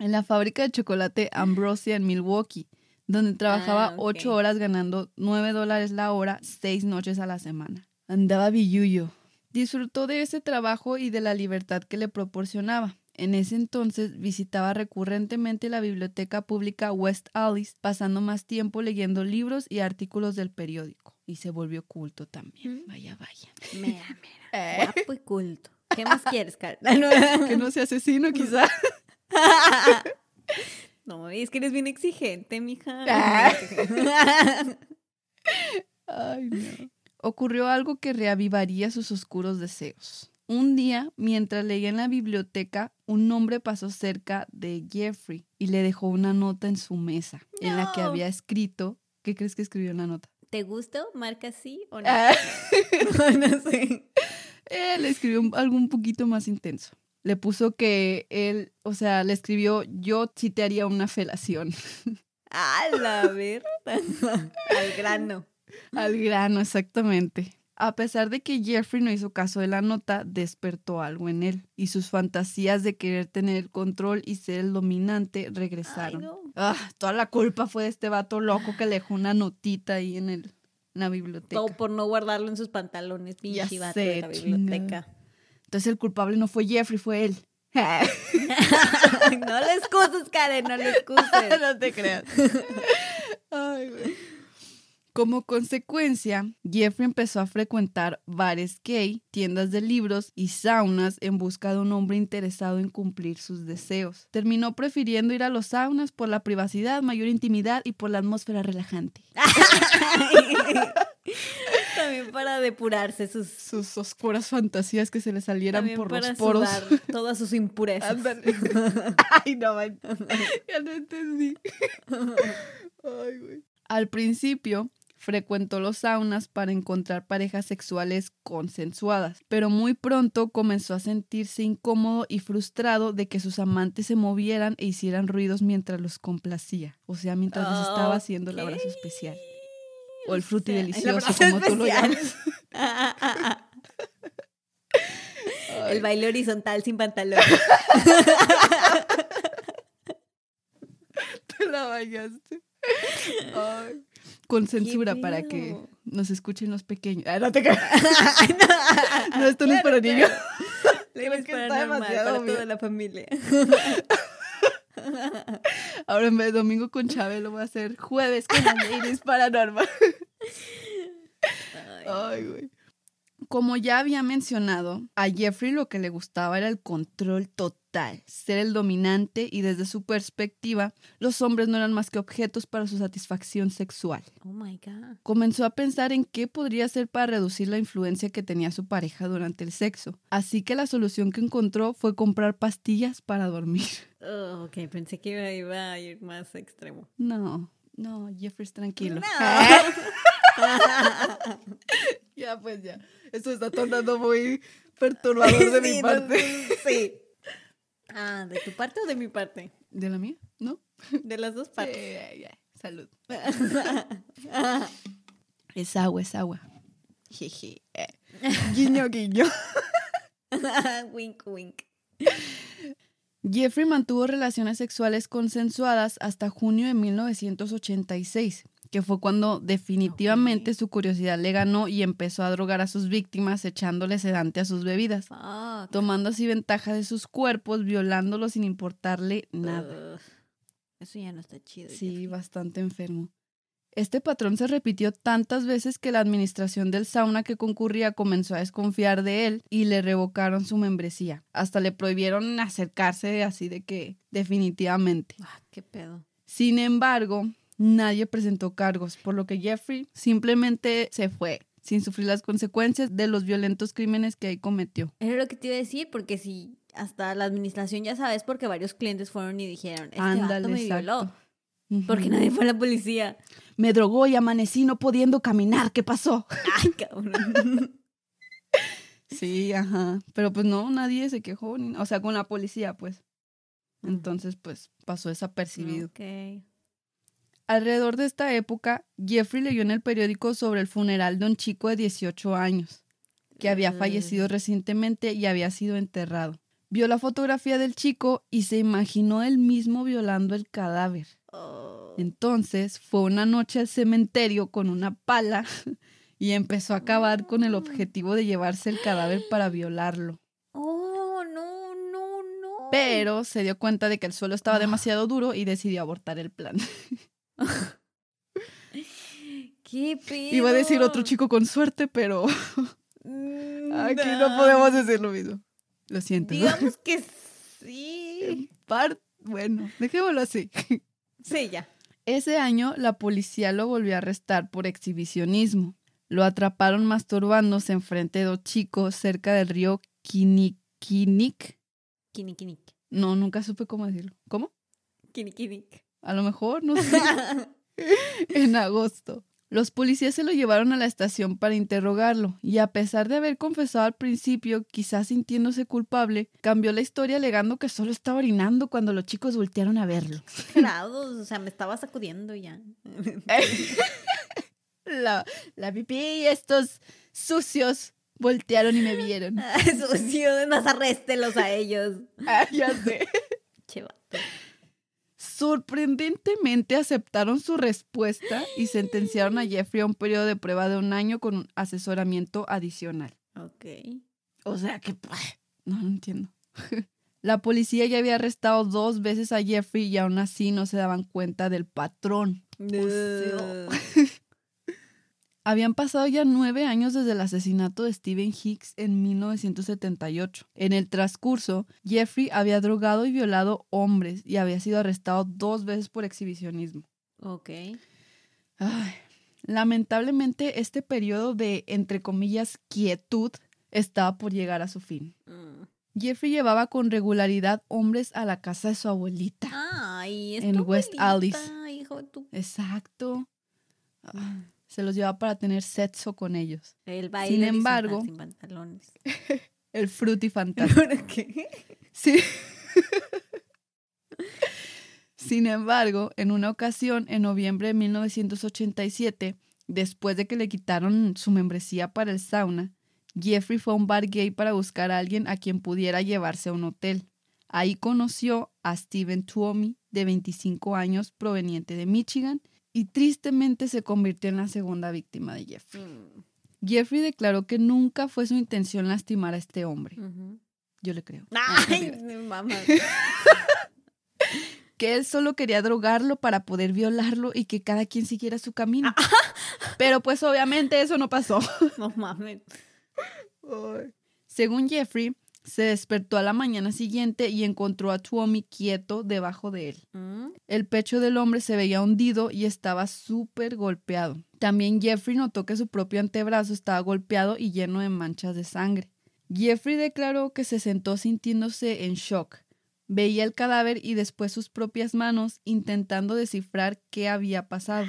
en la fábrica de chocolate Ambrosia en Milwaukee, donde trabajaba Ah, ocho horas ganando nueve dólares la hora, seis noches a la semana. Andaba billuyo. Disfrutó de ese trabajo y de la libertad que le proporcionaba. En ese entonces visitaba recurrentemente la biblioteca pública West Allis, pasando más tiempo leyendo libros y artículos del periódico. Y se volvió culto también. Mm. Vaya, vaya. Mira, mira. (laughs) Eh, Guapo y culto. ¿Qué más quieres, Carla? (laughs) que no sea asesino, quizá. (laughs) No, es que eres bien exigente, mija. Ah. Ay, no. Ocurrió algo que reavivaría sus oscuros deseos. Un día, mientras leía en la biblioteca, un hombre pasó cerca de Jeffrey y le dejó una nota en su mesa, en la que había escrito. ¿Qué crees que escribió en la nota? ¿Te gustó? ¿Marca sí o no? Ah, (laughs) no sé. él escribió un- algo un poquito más intenso. Le puso que él, o sea, le escribió, yo sí te haría una felación. (laughs) A la verdad. (laughs) Al grano. Al grano, exactamente. A pesar de que Jeffrey no hizo caso de la nota, despertó algo en él y sus fantasías de querer tener el control y ser el dominante Ay, regresaron. no. Ah, toda la culpa fue de este vato loco que le dejó una notita ahí en el la biblioteca. Todo por no guardarlo en sus pantalones, pinche vato sé, de la biblioteca. Entonces el culpable no fue Jeffrey, fue él. (laughs) no lo excuses, Karen, no lo excuses. (laughs) no te creas. Ay, güey. Como consecuencia, Jeffrey empezó a frecuentar bares gay, tiendas de libros y saunas en busca de un hombre interesado en cumplir sus deseos. Terminó prefiriendo ir a los saunas por la privacidad, mayor intimidad y por la atmósfera relajante. (laughs) También para depurarse sus... Sus oscuras fantasías que se le salieran También por para los poros. sudar todas sus impurezas. (laughs) Ay, no, man. Ya no entendí. (laughs) Ay, güey. Al principio, frecuentó los saunas para encontrar parejas sexuales consensuadas, pero muy pronto comenzó a sentirse incómodo y frustrado de que sus amantes se movieran e hicieran ruidos mientras los complacía, o sea, mientras les estaba haciendo el abrazo especial. O el fruti sea, delicioso, como tú lo llamas. (laughs) El baile horizontal sin pantalón. (laughs) Te la bañaste. Ay. Con censura para que nos escuchen los pequeños. Ah, no te creas. (laughs) no, esto no es para niños. Creo que que es está normal, demasiado para toda la familia. (laughs) Ahora en vez de domingo con Chabelo voy a hacer jueves con Iris Paranormal. Ay. Ay, güey. Como ya había mencionado, a Jeffrey lo que le gustaba era el control total, ser el dominante y desde su perspectiva, los hombres no eran más que objetos para su satisfacción sexual. Oh my God. Comenzó a pensar en qué podría hacer para reducir la influencia que tenía su pareja durante el sexo. Así que la solución que encontró fue comprar pastillas para dormir. (laughs) Oh, ok, pensé que iba, iba a ir más extremo. No, no, Jeffrey, tranquilo. (laughs) (laughs) (laughs) ya, pues ya. Esto está tornando muy (laughs) perturbador de mi no, parte. sí. (laughs) Ah, ¿de tu parte o de mi parte? ¿De la mía? ¿No? De las dos Sí, partes. ya, ya. Salud. Es agua, es agua. Jeje. Guiño, guiño. wink, wink. Jeffrey mantuvo relaciones sexuales consensuadas hasta junio de 1986, que fue cuando definitivamente su curiosidad le ganó y empezó a drogar a sus víctimas echándole sedante a sus bebidas, Fuck. tomando así ventaja de sus cuerpos, violándolos sin importarle nada. Eso ya no está chido. Sí, Jeffrey. bastante enfermo. Este patrón se repitió tantas veces que la administración del sauna que concurría comenzó a desconfiar de él y le revocaron su membresía. Hasta le prohibieron acercarse así de que definitivamente. Ah, qué pedo. Sin embargo, nadie presentó cargos, por lo que Jeffrey simplemente se fue, sin sufrir las consecuencias de los violentos crímenes que ahí cometió. Era lo que te iba a decir, porque si hasta la administración ya sabes, porque varios clientes fueron y dijeron, este Ándale, vato me violó. exacto. Porque nadie fue a la policía. Me drogó y amanecí no pudiendo caminar. ¿Qué pasó? Ay, cabrón. Sí, ajá. Pero pues no, nadie se quejó, ni- o sea, con la policía, pues. Entonces, pues pasó desapercibido. Ok. Alrededor de esta época, Jeffrey leyó en el periódico sobre el funeral de un chico de 18 años, que había fallecido recientemente y había sido enterrado. Vio la fotografía del chico y se imaginó él mismo violando el cadáver. Oh. Entonces fue una noche al cementerio con una pala (laughs) y empezó a cavar con el objetivo de llevarse el cadáver para violarlo. Oh, no, no, no. Pero se dio cuenta de que el suelo estaba demasiado duro y decidió abortar el plan. (laughs) (laughs) ¿Qué pedo? Iba a decir otro chico con suerte, pero Mm, (laughs) aquí no podemos decir lo mismo. Lo siento. Digamos que sí. Par- bueno, dejémoslo así. (laughs) Sí, ya. Ese año la policía lo volvió a arrestar por exhibicionismo. Lo atraparon masturbándose enfrente de dos chicos cerca del río Kinikinik. Kinikinik. No, nunca supe cómo decirlo. ¿Cómo? Kinikinik. A lo mejor, no sé. (laughs) en agosto. Los policías se lo llevaron a la estación para interrogarlo y a pesar de haber confesado al principio, quizás sintiéndose culpable, cambió la historia alegando que solo estaba orinando cuando los chicos voltearon a verlo. Grados, o sea, me estaba sacudiendo ya. (laughs) La, la pipí y estos sucios voltearon y me vieron. (laughs) Sucio, más arréstelos a ellos. Ah, ya sé. Che, vato. Sorprendentemente aceptaron su respuesta y sentenciaron a Jeffrey a un periodo de prueba de un año con un asesoramiento adicional. Ok. O sea que... No, no entiendo. (laughs) La policía ya había arrestado dos veces a Jeffrey y aún así no se daban cuenta del patrón. sea, Habían pasado ya nueve años desde el asesinato de Stephen Hicks en 1978. En el transcurso, Jeffrey había drogado y violado hombres y había sido arrestado dos veces por exhibicionismo. Ok. Ay, lamentablemente, este periodo de, entre comillas, quietud estaba por llegar a su fin. Mm. Jeffrey llevaba con regularidad hombres a la casa de su abuelita. Ay, es En tu West Alice. hijo de tu- Exacto. Ah, Mm. Se los llevaba para tener sexo con ellos. El baile embargo- sin pantalones. (laughs) El. (laughs) ¿Por qué? Sí. (laughs) Sin embargo, en una ocasión, en noviembre de 1987, después de que le quitaron su membresía para el sauna, Jeffrey fue a un bar gay para buscar a alguien a quien pudiera llevarse a un hotel. Ahí conoció a Steven Tuomi, de 25 años, proveniente de Michigan, y tristemente se convirtió en la segunda víctima de Jeffrey. Mm. Jeffrey declaró que nunca fue su intención lastimar a este hombre. Yo le creo. Ay, mamá. (laughs) que él solo quería drogarlo para poder violarlo y que cada quien siguiera su camino. (laughs) Pero pues obviamente eso no pasó. No mames. Según Jeffrey, se despertó a la mañana siguiente y encontró a Tuomi quieto debajo de él. Mm. El pecho del hombre se veía hundido y estaba súper golpeado. También Jeffrey notó que su propio antebrazo estaba golpeado y lleno de manchas de sangre. Jeffrey declaró que se sentó sintiéndose en shock. Veía el cadáver y después sus propias manos intentando descifrar qué había pasado.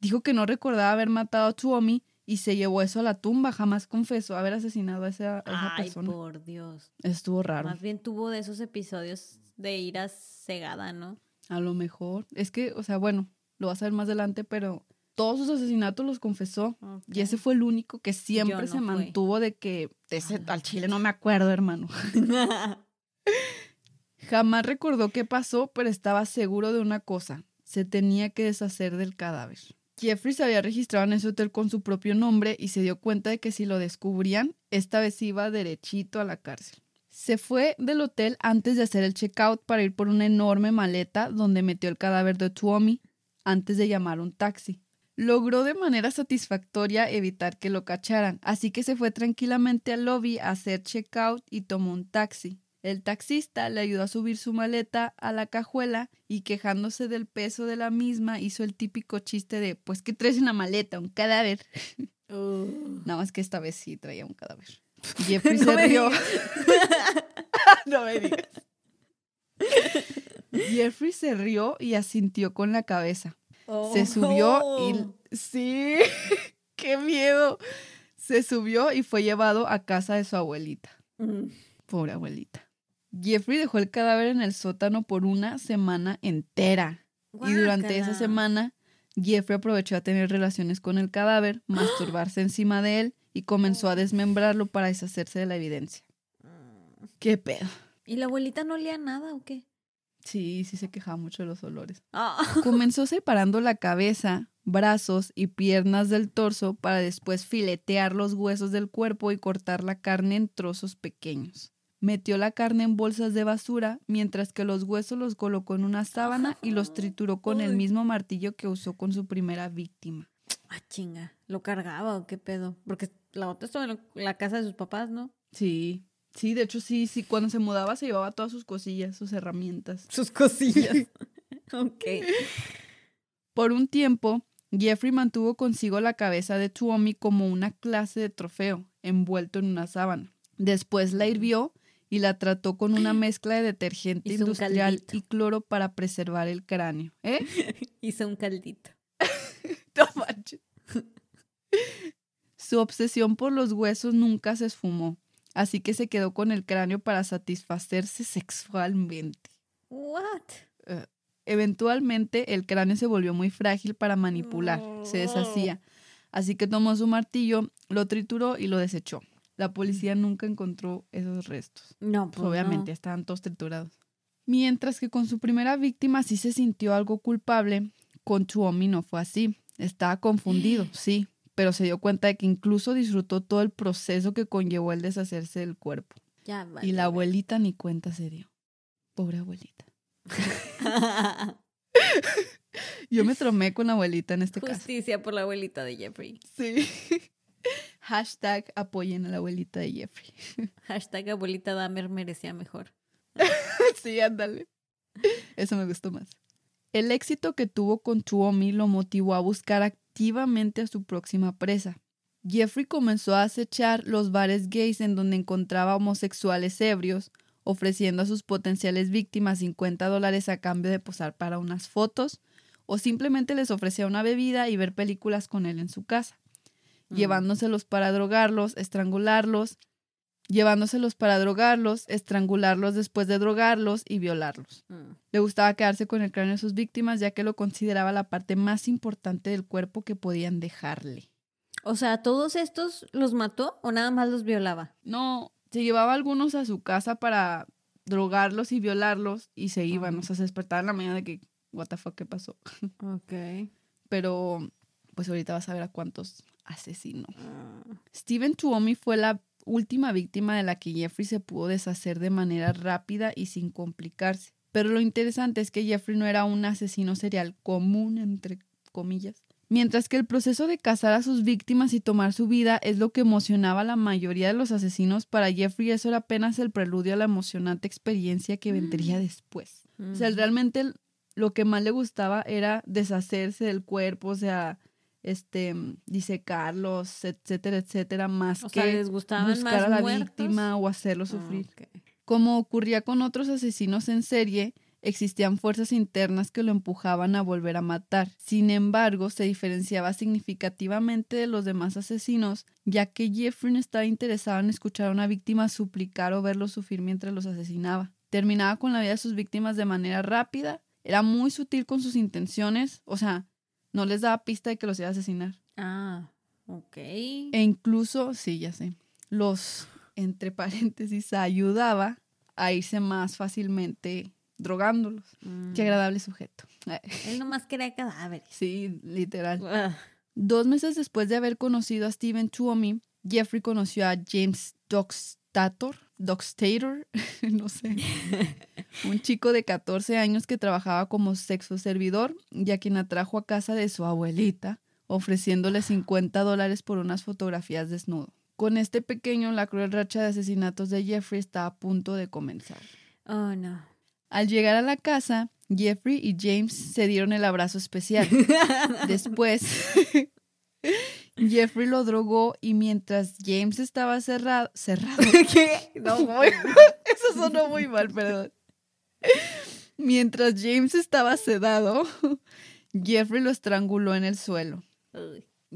Dijo que no recordaba haber matado a Tuomi y se llevó eso a la tumba. Jamás confesó haber asesinado a esa, a esa Ay, persona. por Dios. Estuvo raro. Más bien tuvo de esos episodios de ira cegada, ¿no? A lo mejor. Es que, o sea, bueno, lo vas a ver más adelante, pero todos sus asesinatos los confesó. Y ese fue el único que siempre se fui. mantuvo de que de ese- al chile no me acuerdo, hermano. (laughs) Jamás recordó qué pasó, pero estaba seguro de una cosa. Se tenía que deshacer del cadáver. Jeffrey se había registrado en ese hotel con su propio nombre y se dio cuenta de que si lo descubrían, esta vez iba derechito a la cárcel. Se fue del hotel antes de hacer el checkout para ir por una enorme maleta donde metió el cadáver de Tuomi antes de llamar un taxi. Logró de manera satisfactoria evitar que lo cacharan, así que se fue tranquilamente al lobby a hacer checkout y tomó un taxi. El taxista le ayudó a subir su maleta a la cajuela y quejándose del peso de la misma hizo el típico chiste de pues ¿qué traes en la maleta? Un cadáver. (laughs) Uh. Nada más que esta vez sí traía un cadáver. (laughs) Jeffrey No se rió. (laughs) no me digas. Jeffrey se rió y asintió con la cabeza. Se Oh. subió y... Sí, qué miedo. Se subió y fue llevado a casa de su abuelita. Mm. Pobre abuelita. Jeffrey dejó el cadáver en el sótano por una semana entera. Y durante esa semana, Jeffrey aprovechó a tener relaciones con el cadáver, (gasps) masturbarse encima de él y comenzó a desmembrarlo para deshacerse de la evidencia. Mm. ¿Qué pedo? ¿Y la abuelita no olía nada o qué? Sí, sí se quejaba mucho de los olores. Ah. (laughs) Comenzó separando la cabeza, brazos y piernas del torso para después filetear los huesos del cuerpo y cortar la carne en trozos pequeños. Metió la carne en bolsas de basura, mientras que los huesos los colocó en una sábana y los trituró con el mismo martillo que usó con su primera víctima. Ah, chinga. ¿Lo cargaba o qué pedo? Porque la otra estaba en la casa de sus papás, ¿no? Sí, sí, de hecho sí, sí, cuando se mudaba se llevaba todas sus cosillas, sus herramientas. Sus cosillas. (laughs) ok. Por un tiempo, Jeffrey mantuvo consigo la cabeza de Tuomi como una clase de trofeo, envuelto en una sábana. Después la hirvió y la trató con una mezcla de detergente Hizo industrial y cloro para preservar el cráneo. ¿Eh? (laughs) Hice un caldito. (laughs) No manches. Su obsesión por los huesos nunca se esfumó, así que se quedó con el cráneo para satisfacerse sexualmente. What? Eventualmente el cráneo se volvió muy frágil para manipular, se deshacía, así que tomó su martillo, lo trituró y lo desechó. La policía nunca encontró esos restos. No, Pues pues obviamente no. estaban todos triturados. Mientras que con su primera víctima sí se sintió algo culpable, con Tuomi no fue así. Estaba confundido, (gasps) sí, pero se dio cuenta de que incluso disfrutó todo el proceso que conllevó el deshacerse del cuerpo. Ya, vale, y la abuelita ni cuenta se dio. Pobre abuelita. (laughs) (laughs) Yo me tromé con la abuelita en este caso. Justicia por la abuelita de Jeffrey. Sí. (laughs) Hashtag apoyen a la abuelita de Jeffrey. (laughs) Hashtag abuelita Dahmer merecía mejor. (laughs) sí, ándale. Eso me gustó más. El éxito que tuvo con Tuomi lo motivó a buscar activamente a su próxima presa. Jeffrey comenzó a acechar los bares gays en donde encontraba homosexuales ebrios, ofreciendo a sus potenciales víctimas 50 dólares a cambio de posar para unas fotos, o simplemente les ofrecía una bebida y ver películas con él en su casa, Mm. llevándoselos para drogarlos, estrangularlos, llevándoselos para drogarlos, estrangularlos después de drogarlos y violarlos. Mm. Le gustaba quedarse con el cráneo de sus víctimas ya que lo consideraba la parte más importante del cuerpo que podían dejarle. O sea, ¿todos estos los mató o nada más los violaba? No, se llevaba algunos a su casa para drogarlos y violarlos y se iban, o sea, se despertaban en la mañana de que, what the fuck, ¿qué pasó? (laughs) Ok. Pero, pues ahorita vas a ver a cuántos asesinó. Ah, Steven Tuomi fue la última víctima de la que Jeffrey se pudo deshacer de manera rápida y sin complicarse. Pero lo interesante es que Jeffrey no era un asesino serial común, entre comillas. Mientras que el proceso de cazar a sus víctimas y tomar su vida es lo que emocionaba a la mayoría de los asesinos, para Jeffrey eso era apenas el preludio a la emocionante experiencia que vendría después. O sea, mm. realmente lo que más le gustaba era deshacerse del cuerpo, o sea, este, disecarlos, etcétera, etcétera, más O que sea, les buscar más a la muertos? víctima o hacerlo Ah, sufrir. Como ocurría con otros asesinos en serie, existían fuerzas internas que lo empujaban a volver a matar. Sin embargo, se diferenciaba significativamente de los demás asesinos, ya que Jeffrey estaba interesado en escuchar a una víctima suplicar o verlo sufrir mientras los asesinaba. Terminaba con la vida de sus víctimas de manera rápida, era muy sutil con sus intenciones, o sea, no les daba pista de que los iba a asesinar. Ah, ok. E incluso, sí, ya sé, los, entre paréntesis, ayudaba a irse más fácilmente drogándolos. Mm. Qué agradable sujeto. (laughs) Él nomás quería cadáveres. Sí, literal. Ah, Dos meses después de haber conocido a Steven Tuomi, Jeffrey conoció a James Doxtator, (laughs) no sé, un chico de 14 años que trabajaba como sexo servidor y a quien atrajo a casa de su abuelita, ofreciéndole 50 dólares por unas fotografías desnudo. Con este pequeño, la cruel racha de asesinatos de Jeffrey está a punto de comenzar. Oh, no. Al llegar a la casa, Jeffrey y James se dieron el abrazo especial. (laughs) Después, Jeffrey lo drogó y mientras James estaba cerrado, cerrado, (laughs) ¿Qué? no, (laughs) muy- eso sonó muy mal, perdón. Mientras James estaba sedado, Jeffrey lo estranguló en el suelo.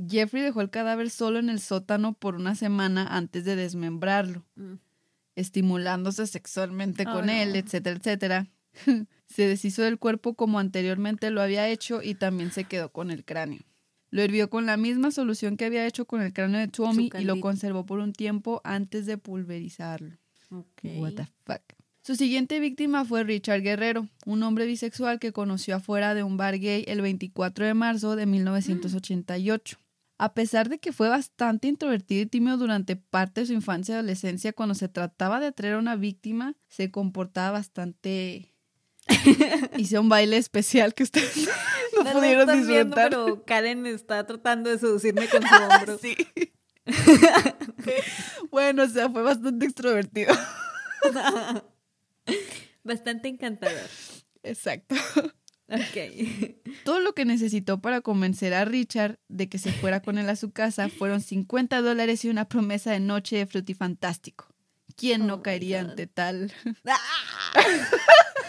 Jeffrey dejó el cadáver solo en el sótano por una semana antes de desmembrarlo, Mm. estimulándose sexualmente Oh, con él, etcétera, etcétera. (laughs) Se deshizo del cuerpo como anteriormente lo había hecho y también se quedó con el cráneo. Lo hirvió con la misma solución que había hecho con el cráneo de Tommy y lo conservó por un tiempo antes de pulverizarlo. What the fuck. Su siguiente víctima fue Richard Guerrero, un hombre bisexual que conoció afuera de un bar gay el 24 de marzo de 1988. A pesar de que fue bastante introvertido y tímido durante parte de su infancia y adolescencia, cuando se trataba de atraer a una víctima, se comportaba bastante... (laughs) Hice un baile especial que ustedes (laughs) no, pudieron están viendo, disfrutar. pero Karen está tratando de seducirme con su (laughs) hombro. Sí. bueno, o sea, fue bastante extrovertido. Bastante encantador. Exacto. Ok. Todo lo que necesitó para convencer a Richard de que se fuera con él a su casa fueron 50 dólares y una promesa de noche de frutifantástico. ¿Quién Oh no caería ante tal, Ah.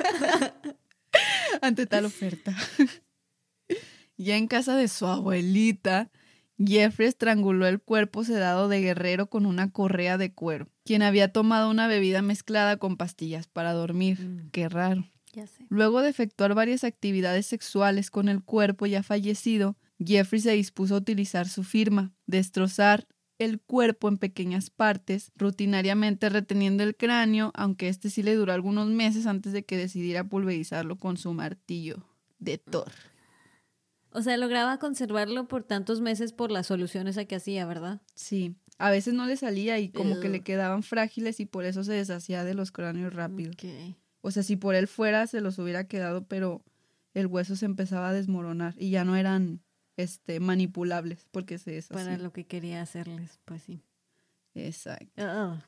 (laughs) ante tal oferta? (laughs) ya en casa de su abuelita, Jeffrey estranguló el cuerpo sedado de Guerrero con una correa de cuero, quien había tomado una bebida mezclada con pastillas para dormir. Mm, Qué raro. ya sé. Luego de efectuar varias actividades sexuales con el cuerpo ya fallecido, Jeffrey se dispuso a utilizar su firma, destrozar el cuerpo en pequeñas partes, rutinariamente reteniendo el cráneo, aunque este sí le duró algunos meses antes de que decidiera pulverizarlo con su martillo de Thor. O sea, lograba conservarlo por tantos meses por las soluciones a que hacía, ¿verdad? Sí, a veces no le salía y como que le quedaban frágiles y por eso se deshacía de los cráneos rápido. Ok. O sea, si por él fuera se los hubiera quedado, pero el hueso se empezaba a desmoronar y ya no eran este manipulables porque se Para deshacían. lo que quería hacerles, pues sí. Exacto. Ah,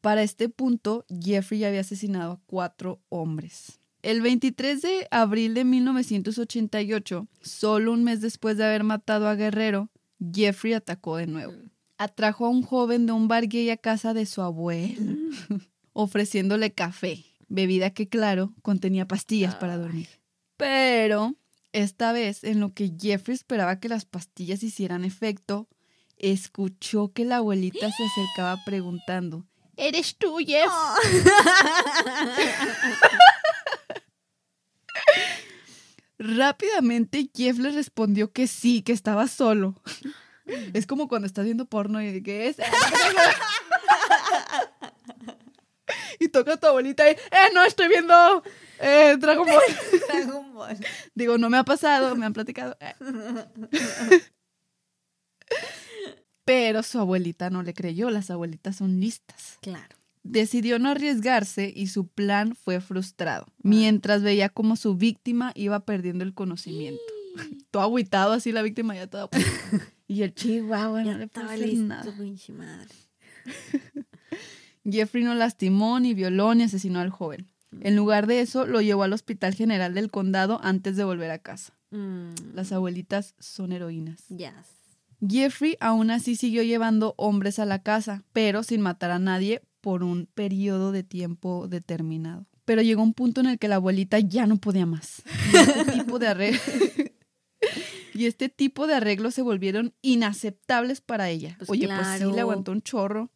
Para este punto, Jeffrey ya había asesinado a cuatro hombres. El 23 de abril de 1988, solo un mes después de haber matado a Guerrero, Jeffrey atacó de nuevo. Atrajo a un joven de un bar gay a casa de su abuelo, (laughs) ofreciéndole café, bebida que, claro, contenía pastillas para dormir. Pero, esta vez, en lo que Jeffrey esperaba que las pastillas hicieran efecto, escuchó que la abuelita se acercaba preguntando, ¿Eres tú, Jeff? (laughs) Rápidamente Jeff le respondió que sí, que estaba solo. Es como cuando estás viendo porno y que es. (laughs) y toca a tu abuelita y, eh, no, estoy viendo eh, Dragon Ball. Dragon (laughs) Digo, no me ha pasado, me han platicado. Eh. Pero su abuelita no le creyó, las abuelitas son listas. Claro. Decidió no arriesgarse y su plan fue frustrado, mientras veía como su víctima iba perdiendo el conocimiento. Todo agüitado así la víctima ya toda... (laughs) y el chihuahua no le hacer listo, nada. madre. (laughs) Jeffrey no lastimó, ni violó, ni asesinó al joven. En lugar de eso, lo llevó al Hospital General del Condado antes de volver a casa. Mm, Las abuelitas son heroínas. Yes. Jeffrey aún así siguió llevando hombres a la casa, pero sin matar a nadie por un periodo de tiempo determinado. Pero llegó un punto en el que la abuelita ya no podía más. Y este (laughs) tipo de arreglo, (laughs) y este tipo de arreglos se volvieron inaceptables para ella. Pues Oye, pues sí, le aguantó un chorro.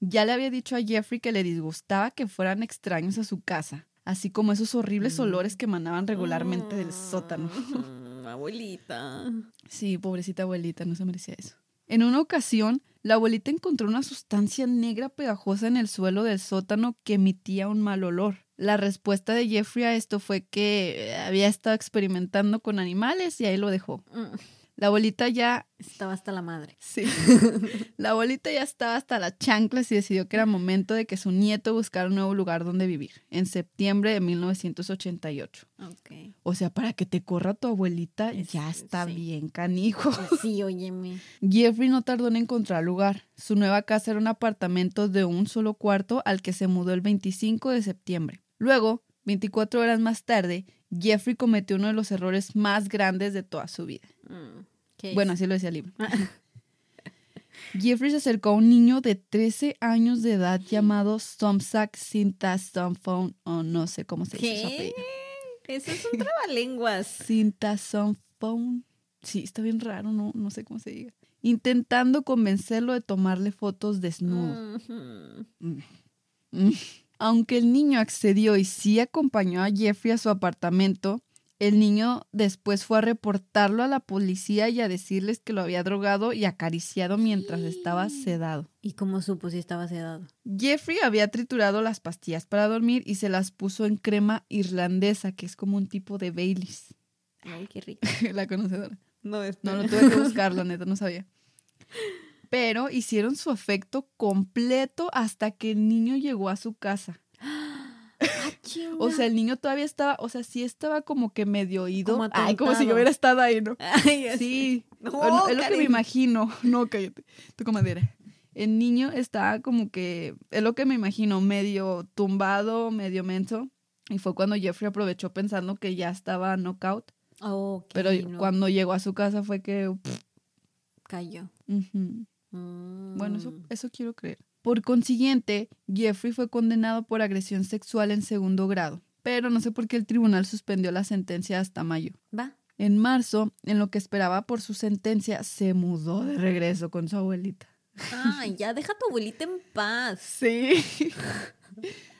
Ya le había dicho a Jeffrey que le disgustaba que fueran extraños a su casa, así como esos horribles Mm. olores que emanaban regularmente del sótano. Mm, Abuelita. Sí, pobrecita abuelita, no se merecía eso. En una ocasión, la abuelita encontró una sustancia negra pegajosa en el suelo del sótano que emitía un mal olor. La respuesta de Jeffrey a esto fue que había estado experimentando con animales y ahí lo dejó. Mm, La abuelita ya, Estaba hasta la madre. sí, (laughs) la abuelita ya estaba hasta las chanclas y decidió que era momento de que su nieto buscara un nuevo lugar donde vivir, en septiembre de 1988. Ok. O sea, para que te corra tu abuelita, Es- ya está sí. bien, canijo. Pues sí, óyeme. (laughs) Jeffrey no tardó en encontrar lugar. Su nueva casa era un apartamento de un solo cuarto al que se mudó el 25 de septiembre. Luego, 24 horas más tarde, Jeffrey cometió uno de los errores más grandes de toda su vida. Mm, ¿qué Bueno, así lo decía el libro. (laughs) (laughs) Jeffrey se acercó a un niño de 13 años de edad llamado Somsak Sinta Somphone, o no sé cómo se dice su. Eso es un (laughs) trabalenguas. Sinta Somphone. Sí, está bien raro, no, no sé cómo se diga. Intentando convencerlo de tomarle fotos desnudo. Ujú. Mm. Aunque el niño accedió y sí acompañó a Jeffrey a su apartamento, el niño después fue a reportarlo a la policía y a decirles que lo había drogado y acariciado mientras estaba sedado. ¿Y cómo supo si estaba sedado? Jeffrey había triturado las pastillas para dormir y se las puso en crema irlandesa, que es como un tipo de Baileys. Ay, qué rico. (laughs) la conocedora. No, es No, lo tuve que (laughs) buscar, la neta, no sabía. Pero hicieron su efecto completo hasta que el niño llegó a su casa. O sea, el niño todavía estaba, o sea, sí estaba como que medio oído. Como Ay, como si yo hubiera estado ahí, ¿no? Ay. Sí. No, es lo que me imagino. No, cállate. Tú madera. El niño estaba como que, es lo que me imagino, medio tumbado, medio menso. Y fue cuando Jeffrey aprovechó pensando que ya estaba knockout. Ok, Pero no, cuando llegó a su casa fue que... cayó. Bueno, eso, Mm. eso quiero creer. Por consiguiente, Jeffrey fue condenado por agresión sexual en segundo grado, pero no sé por qué el tribunal suspendió la sentencia hasta mayo. Va. En marzo, en lo que esperaba por su sentencia, se mudó de regreso con su abuelita. Ay, ya deja a tu abuelita en paz. (laughs) Sí. (laughs)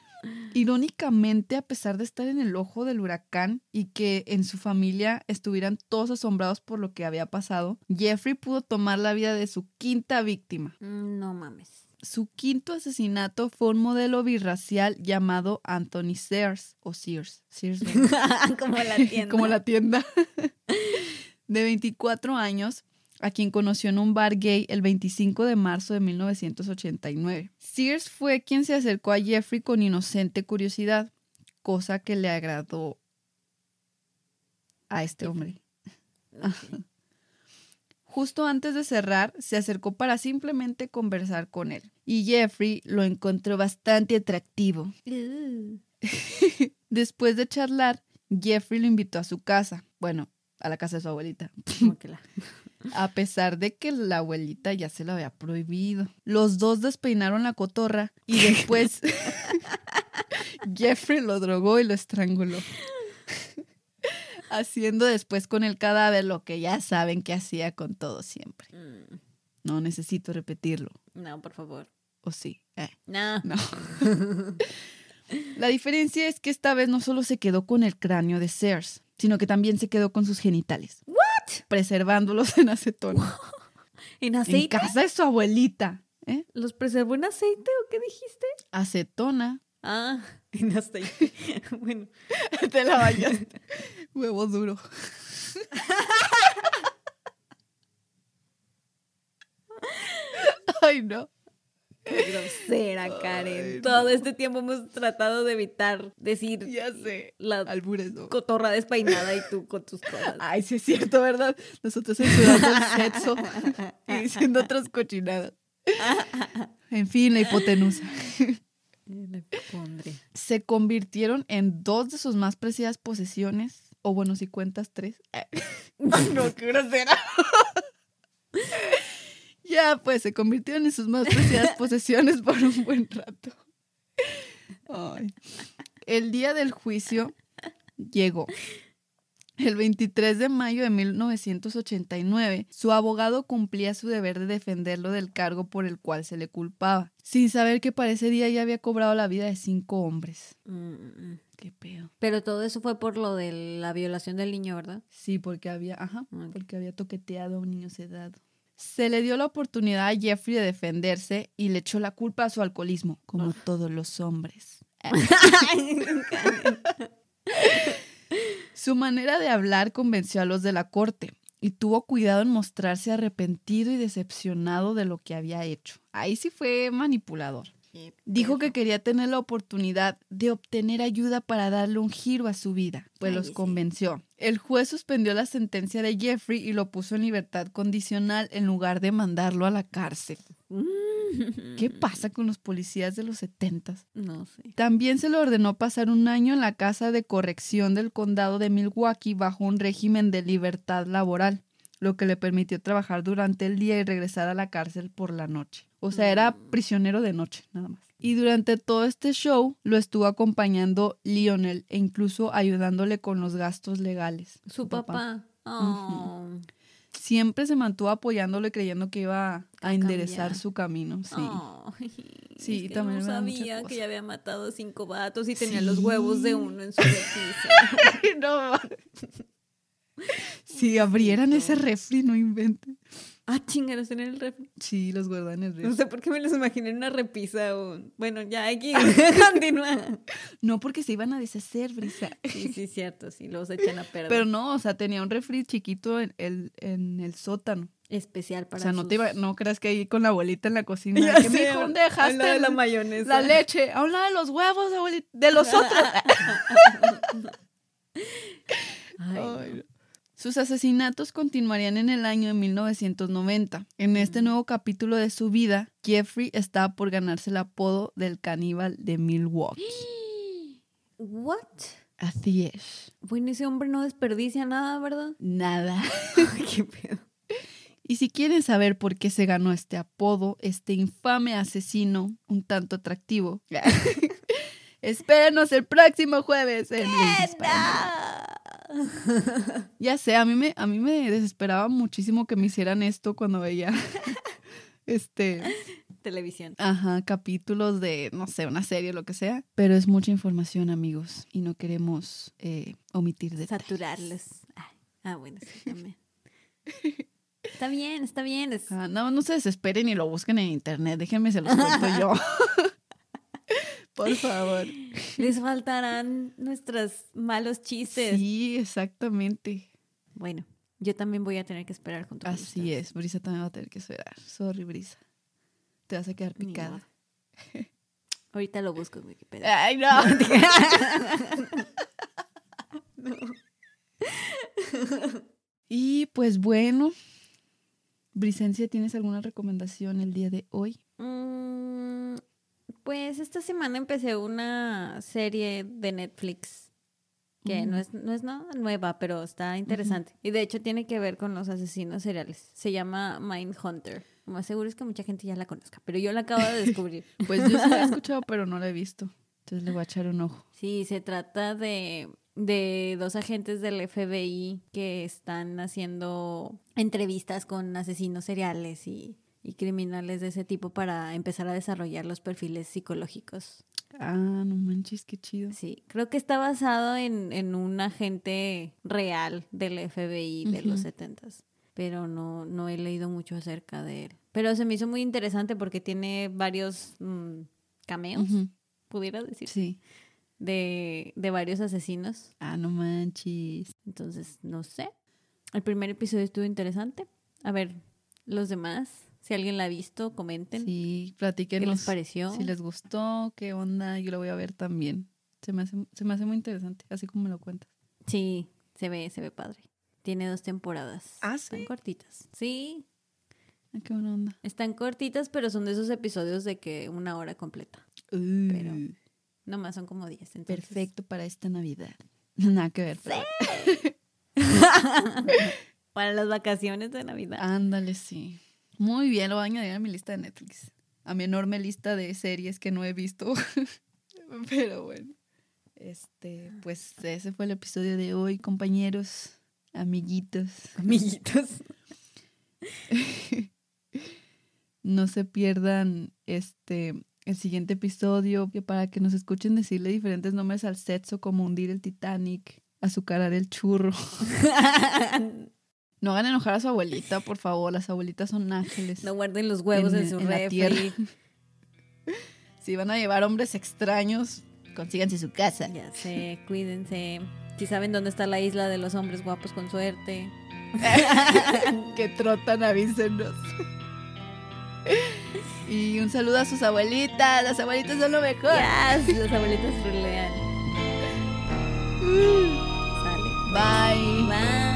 Irónicamente, a pesar de estar en el ojo del huracán y que en su familia estuvieran todos asombrados por lo que había pasado, Jeffrey pudo tomar la vida de su quinta víctima. Mm, No mames. Su quinto asesinato fue un modelo birracial llamado Anthony Sears o Sears. Sears. (laughs) Como la tienda. (laughs) como la tienda. (laughs) de 24 años, a quien conoció en un bar gay el 25 de marzo de 1989. Sears fue quien se acercó a Jeffrey con inocente curiosidad, cosa que le agradó a este hombre. Justo antes de cerrar, se acercó para simplemente conversar con él. Y Jeffrey lo encontró bastante atractivo. Uh. (laughs) Después de charlar, Jeffrey lo invitó a su casa. Bueno, a la casa de su abuelita. Como que la- A pesar de que la abuelita ya se lo había prohibido. Los dos despeinaron la cotorra y (laughs) después (laughs) Jeffrey lo drogó y lo estranguló. Haciendo después con el cadáver lo que ya saben que hacía con todo siempre. Mm, No necesito repetirlo. No, por favor. ¿O sí? Eh, No. no. (laughs) La diferencia es que esta vez no solo se quedó con el cráneo de Sears, sino que también se quedó con sus genitales. ¿What? Preservándolos en acetona. (laughs) ¿En En aceite? casa de su abuelita. ¿eh? ¿Los preservó en aceite o qué dijiste? Acetona. Ah, (laughs) en aceite. (laughs) bueno. Te la bañaste. Huevo duro. Ay, no. Qué grosera, Karen. Ay, Todo este tiempo hemos tratado de evitar decir Ya sé. la Albures, no. cotorra despeinada y tú con tus cosas. Ay, sí es cierto, ¿verdad? Nosotros censurando el sexo y diciendo otras cochinadas. En fin, la hipotenusa. Le pondré. Se convirtieron en dos de sus más preciadas posesiones. O bueno, si cuentas tres. (laughs) no, qué grosera. Ya, pues se convirtieron en sus más preciadas (laughs) posesiones por un buen rato. Ay. El día del juicio llegó. El 23 de mayo de 1989, su abogado cumplía su deber de defenderlo del cargo por el cual se le culpaba, sin saber que para ese día ya había cobrado la vida de cinco hombres. Mm, ¿Qué pedo? Pero todo eso fue por lo de la violación del niño, ¿verdad? Sí, porque había, ajá, porque había toqueteado a un niño sedado. Se le dio la oportunidad a Jeffrey de defenderse y le echó la culpa a su alcoholismo, como todos los hombres. (laughs) Su manera de hablar convenció a los de la corte y tuvo cuidado en mostrarse arrepentido y decepcionado de lo que había hecho. Ahí sí fue manipulador. Dijo que quería tener la oportunidad de obtener ayuda para darle un giro a su vida, pues los convenció. El juez suspendió la sentencia de Jeffrey y lo puso en libertad condicional en lugar de mandarlo a la cárcel. ¿Qué pasa con los policías de los setentas? No sé. También se le ordenó pasar un año en la casa de corrección del condado de Milwaukee bajo un régimen de libertad laboral, lo que le permitió trabajar durante el día y regresar a la cárcel por la noche. O sea, era Mm. prisionero de noche, nada más. Y durante todo este show lo estuvo acompañando Lionel e incluso ayudándole con los gastos legales. Su papá. Oh. Siempre se mantuvo apoyándolo y creyendo que iba a, enderezar su camino. Sí. Ay, Sí, es que también no sabía que ya había matado cinco vatos y tenía Sí. los huevos de uno en su (laughs) repisa. no. Si abrieran ese refri, no inventen. ah, chingados en el refri. Sí, los guardan en el No refri. sé por qué me los imaginé en una repisa o... Bueno, ya aquí (laughs) continúa. No porque se iban a deshacer, Brisa. (laughs) Sí, sí, cierto, sí, los echan a perder. Pero no, o sea, tenía un refri chiquito en el, en el sótano. Especial para o sea, no te iba, no creas que ahí con la abuelita en la cocina. Ya que, sé, "Mijo, ¿dónde dejaste de la mayonesa. la leche? A un lado de los huevos, abuelita. De los otros. (laughs) Ay, no. Sus asesinatos continuarían en el año de 1990. En este nuevo capítulo de su vida, Jeffrey estaba por ganarse el apodo del caníbal de Milwaukee. What? Así es. Bueno, ese hombre no desperdicia nada, ¿verdad? Nada. (laughs) Qué pedo. Y si quieren saber por qué se ganó este apodo, este infame asesino, un tanto atractivo, (laughs) (laughs) espérenos el próximo jueves en. (laughs) Ya sé, a mí me, a mí me desesperaba muchísimo que me hicieran esto cuando veía (laughs) este televisión. Ajá, capítulos de, no sé, una serie o lo que sea. Pero es mucha información, amigos. Y no queremos eh, omitir detalles. Saturarlos. Ah, bueno, sí, también. Está bien, está bien. es- Ah, no, no se desesperen y lo busquen en internet. Déjenme, se los cuento yo. (laughs) Por favor. (laughs) Les faltarán nuestros malos chistes. Sí, exactamente. Bueno, yo también voy a tener que esperar junto con Así es. Brisa también va a tener que esperar. Sorry, Brisa. Te vas a quedar picada. Ahorita lo busco en Wikipedia. Ay, (laughs) no. y pues bueno, Brisencia, ¿tienes alguna recomendación el día de hoy? Mm, pues esta semana empecé una serie de Netflix que no Mm. es, no es nada nueva, pero está interesante. Y de hecho tiene que ver con los asesinos seriales. Se llama Mindhunter. Lo más seguro es que mucha gente ya la conozca, pero yo la acabo de descubrir. (laughs) Pues yo sí la he (laughs) escuchado, pero no la he visto. Entonces le voy a echar un ojo. Sí, se trata de, de dos agentes del FBI que están haciendo entrevistas con asesinos seriales y, y criminales de ese tipo para empezar a desarrollar los perfiles psicológicos. Ah, no manches, qué chido. Sí, creo que está basado en, en un agente real del FBI de los Ujú. setentas, pero no, no he leído mucho acerca de él. Pero se me hizo muy interesante porque tiene varios mm, cameos, pudiera decir, Sí. de, de varios asesinos. Ah, no manches. Entonces, no sé. El primer episodio estuvo interesante. A ver, los demás, si alguien la ha visto, comenten Sí, qué platíquenos. les pareció. Si les gustó, qué onda, yo lo voy a ver también. Se me hace, se me hace muy interesante, así como me lo cuentas. Sí, se ve, se ve padre. Tiene dos temporadas. ¿Ah, Están sí? cortitas. Sí, Ah, qué buena onda. están cortitas, pero son de esos episodios de que una hora completa. Pero- Uh, Nomás son como 10. entonces- perfecto para esta Navidad. (laughs) Nada que ver. pero- (laughs) Para las vacaciones de Navidad. Ándale, sí. Muy bien, lo voy a añadir a mi lista de Netflix. A mi enorme lista de series que no he visto. (laughs) Pero bueno. Este, pues ese fue el episodio de hoy, compañeros, amiguitos. Amiguitos. (laughs) No se pierdan este el siguiente episodio que para que nos escuchen decirle diferentes nombres al sexo como hundir el Titanic, azucarar el churro. (laughs) No hagan enojar a su abuelita, por favor. Las abuelitas son ángeles. no guarden los huevos en, En- su en la refri. tierra. (laughs) Si van a llevar hombres extraños, consíganse su casa. Ya sé, cuídense. Si saben dónde está la isla de los hombres guapos con suerte. (laughs) que trotan, avísenos. (laughs) y un saludo a sus abuelitas. Las abuelitas son lo mejor. Yes, las abuelitas rulean. Sale. Bye.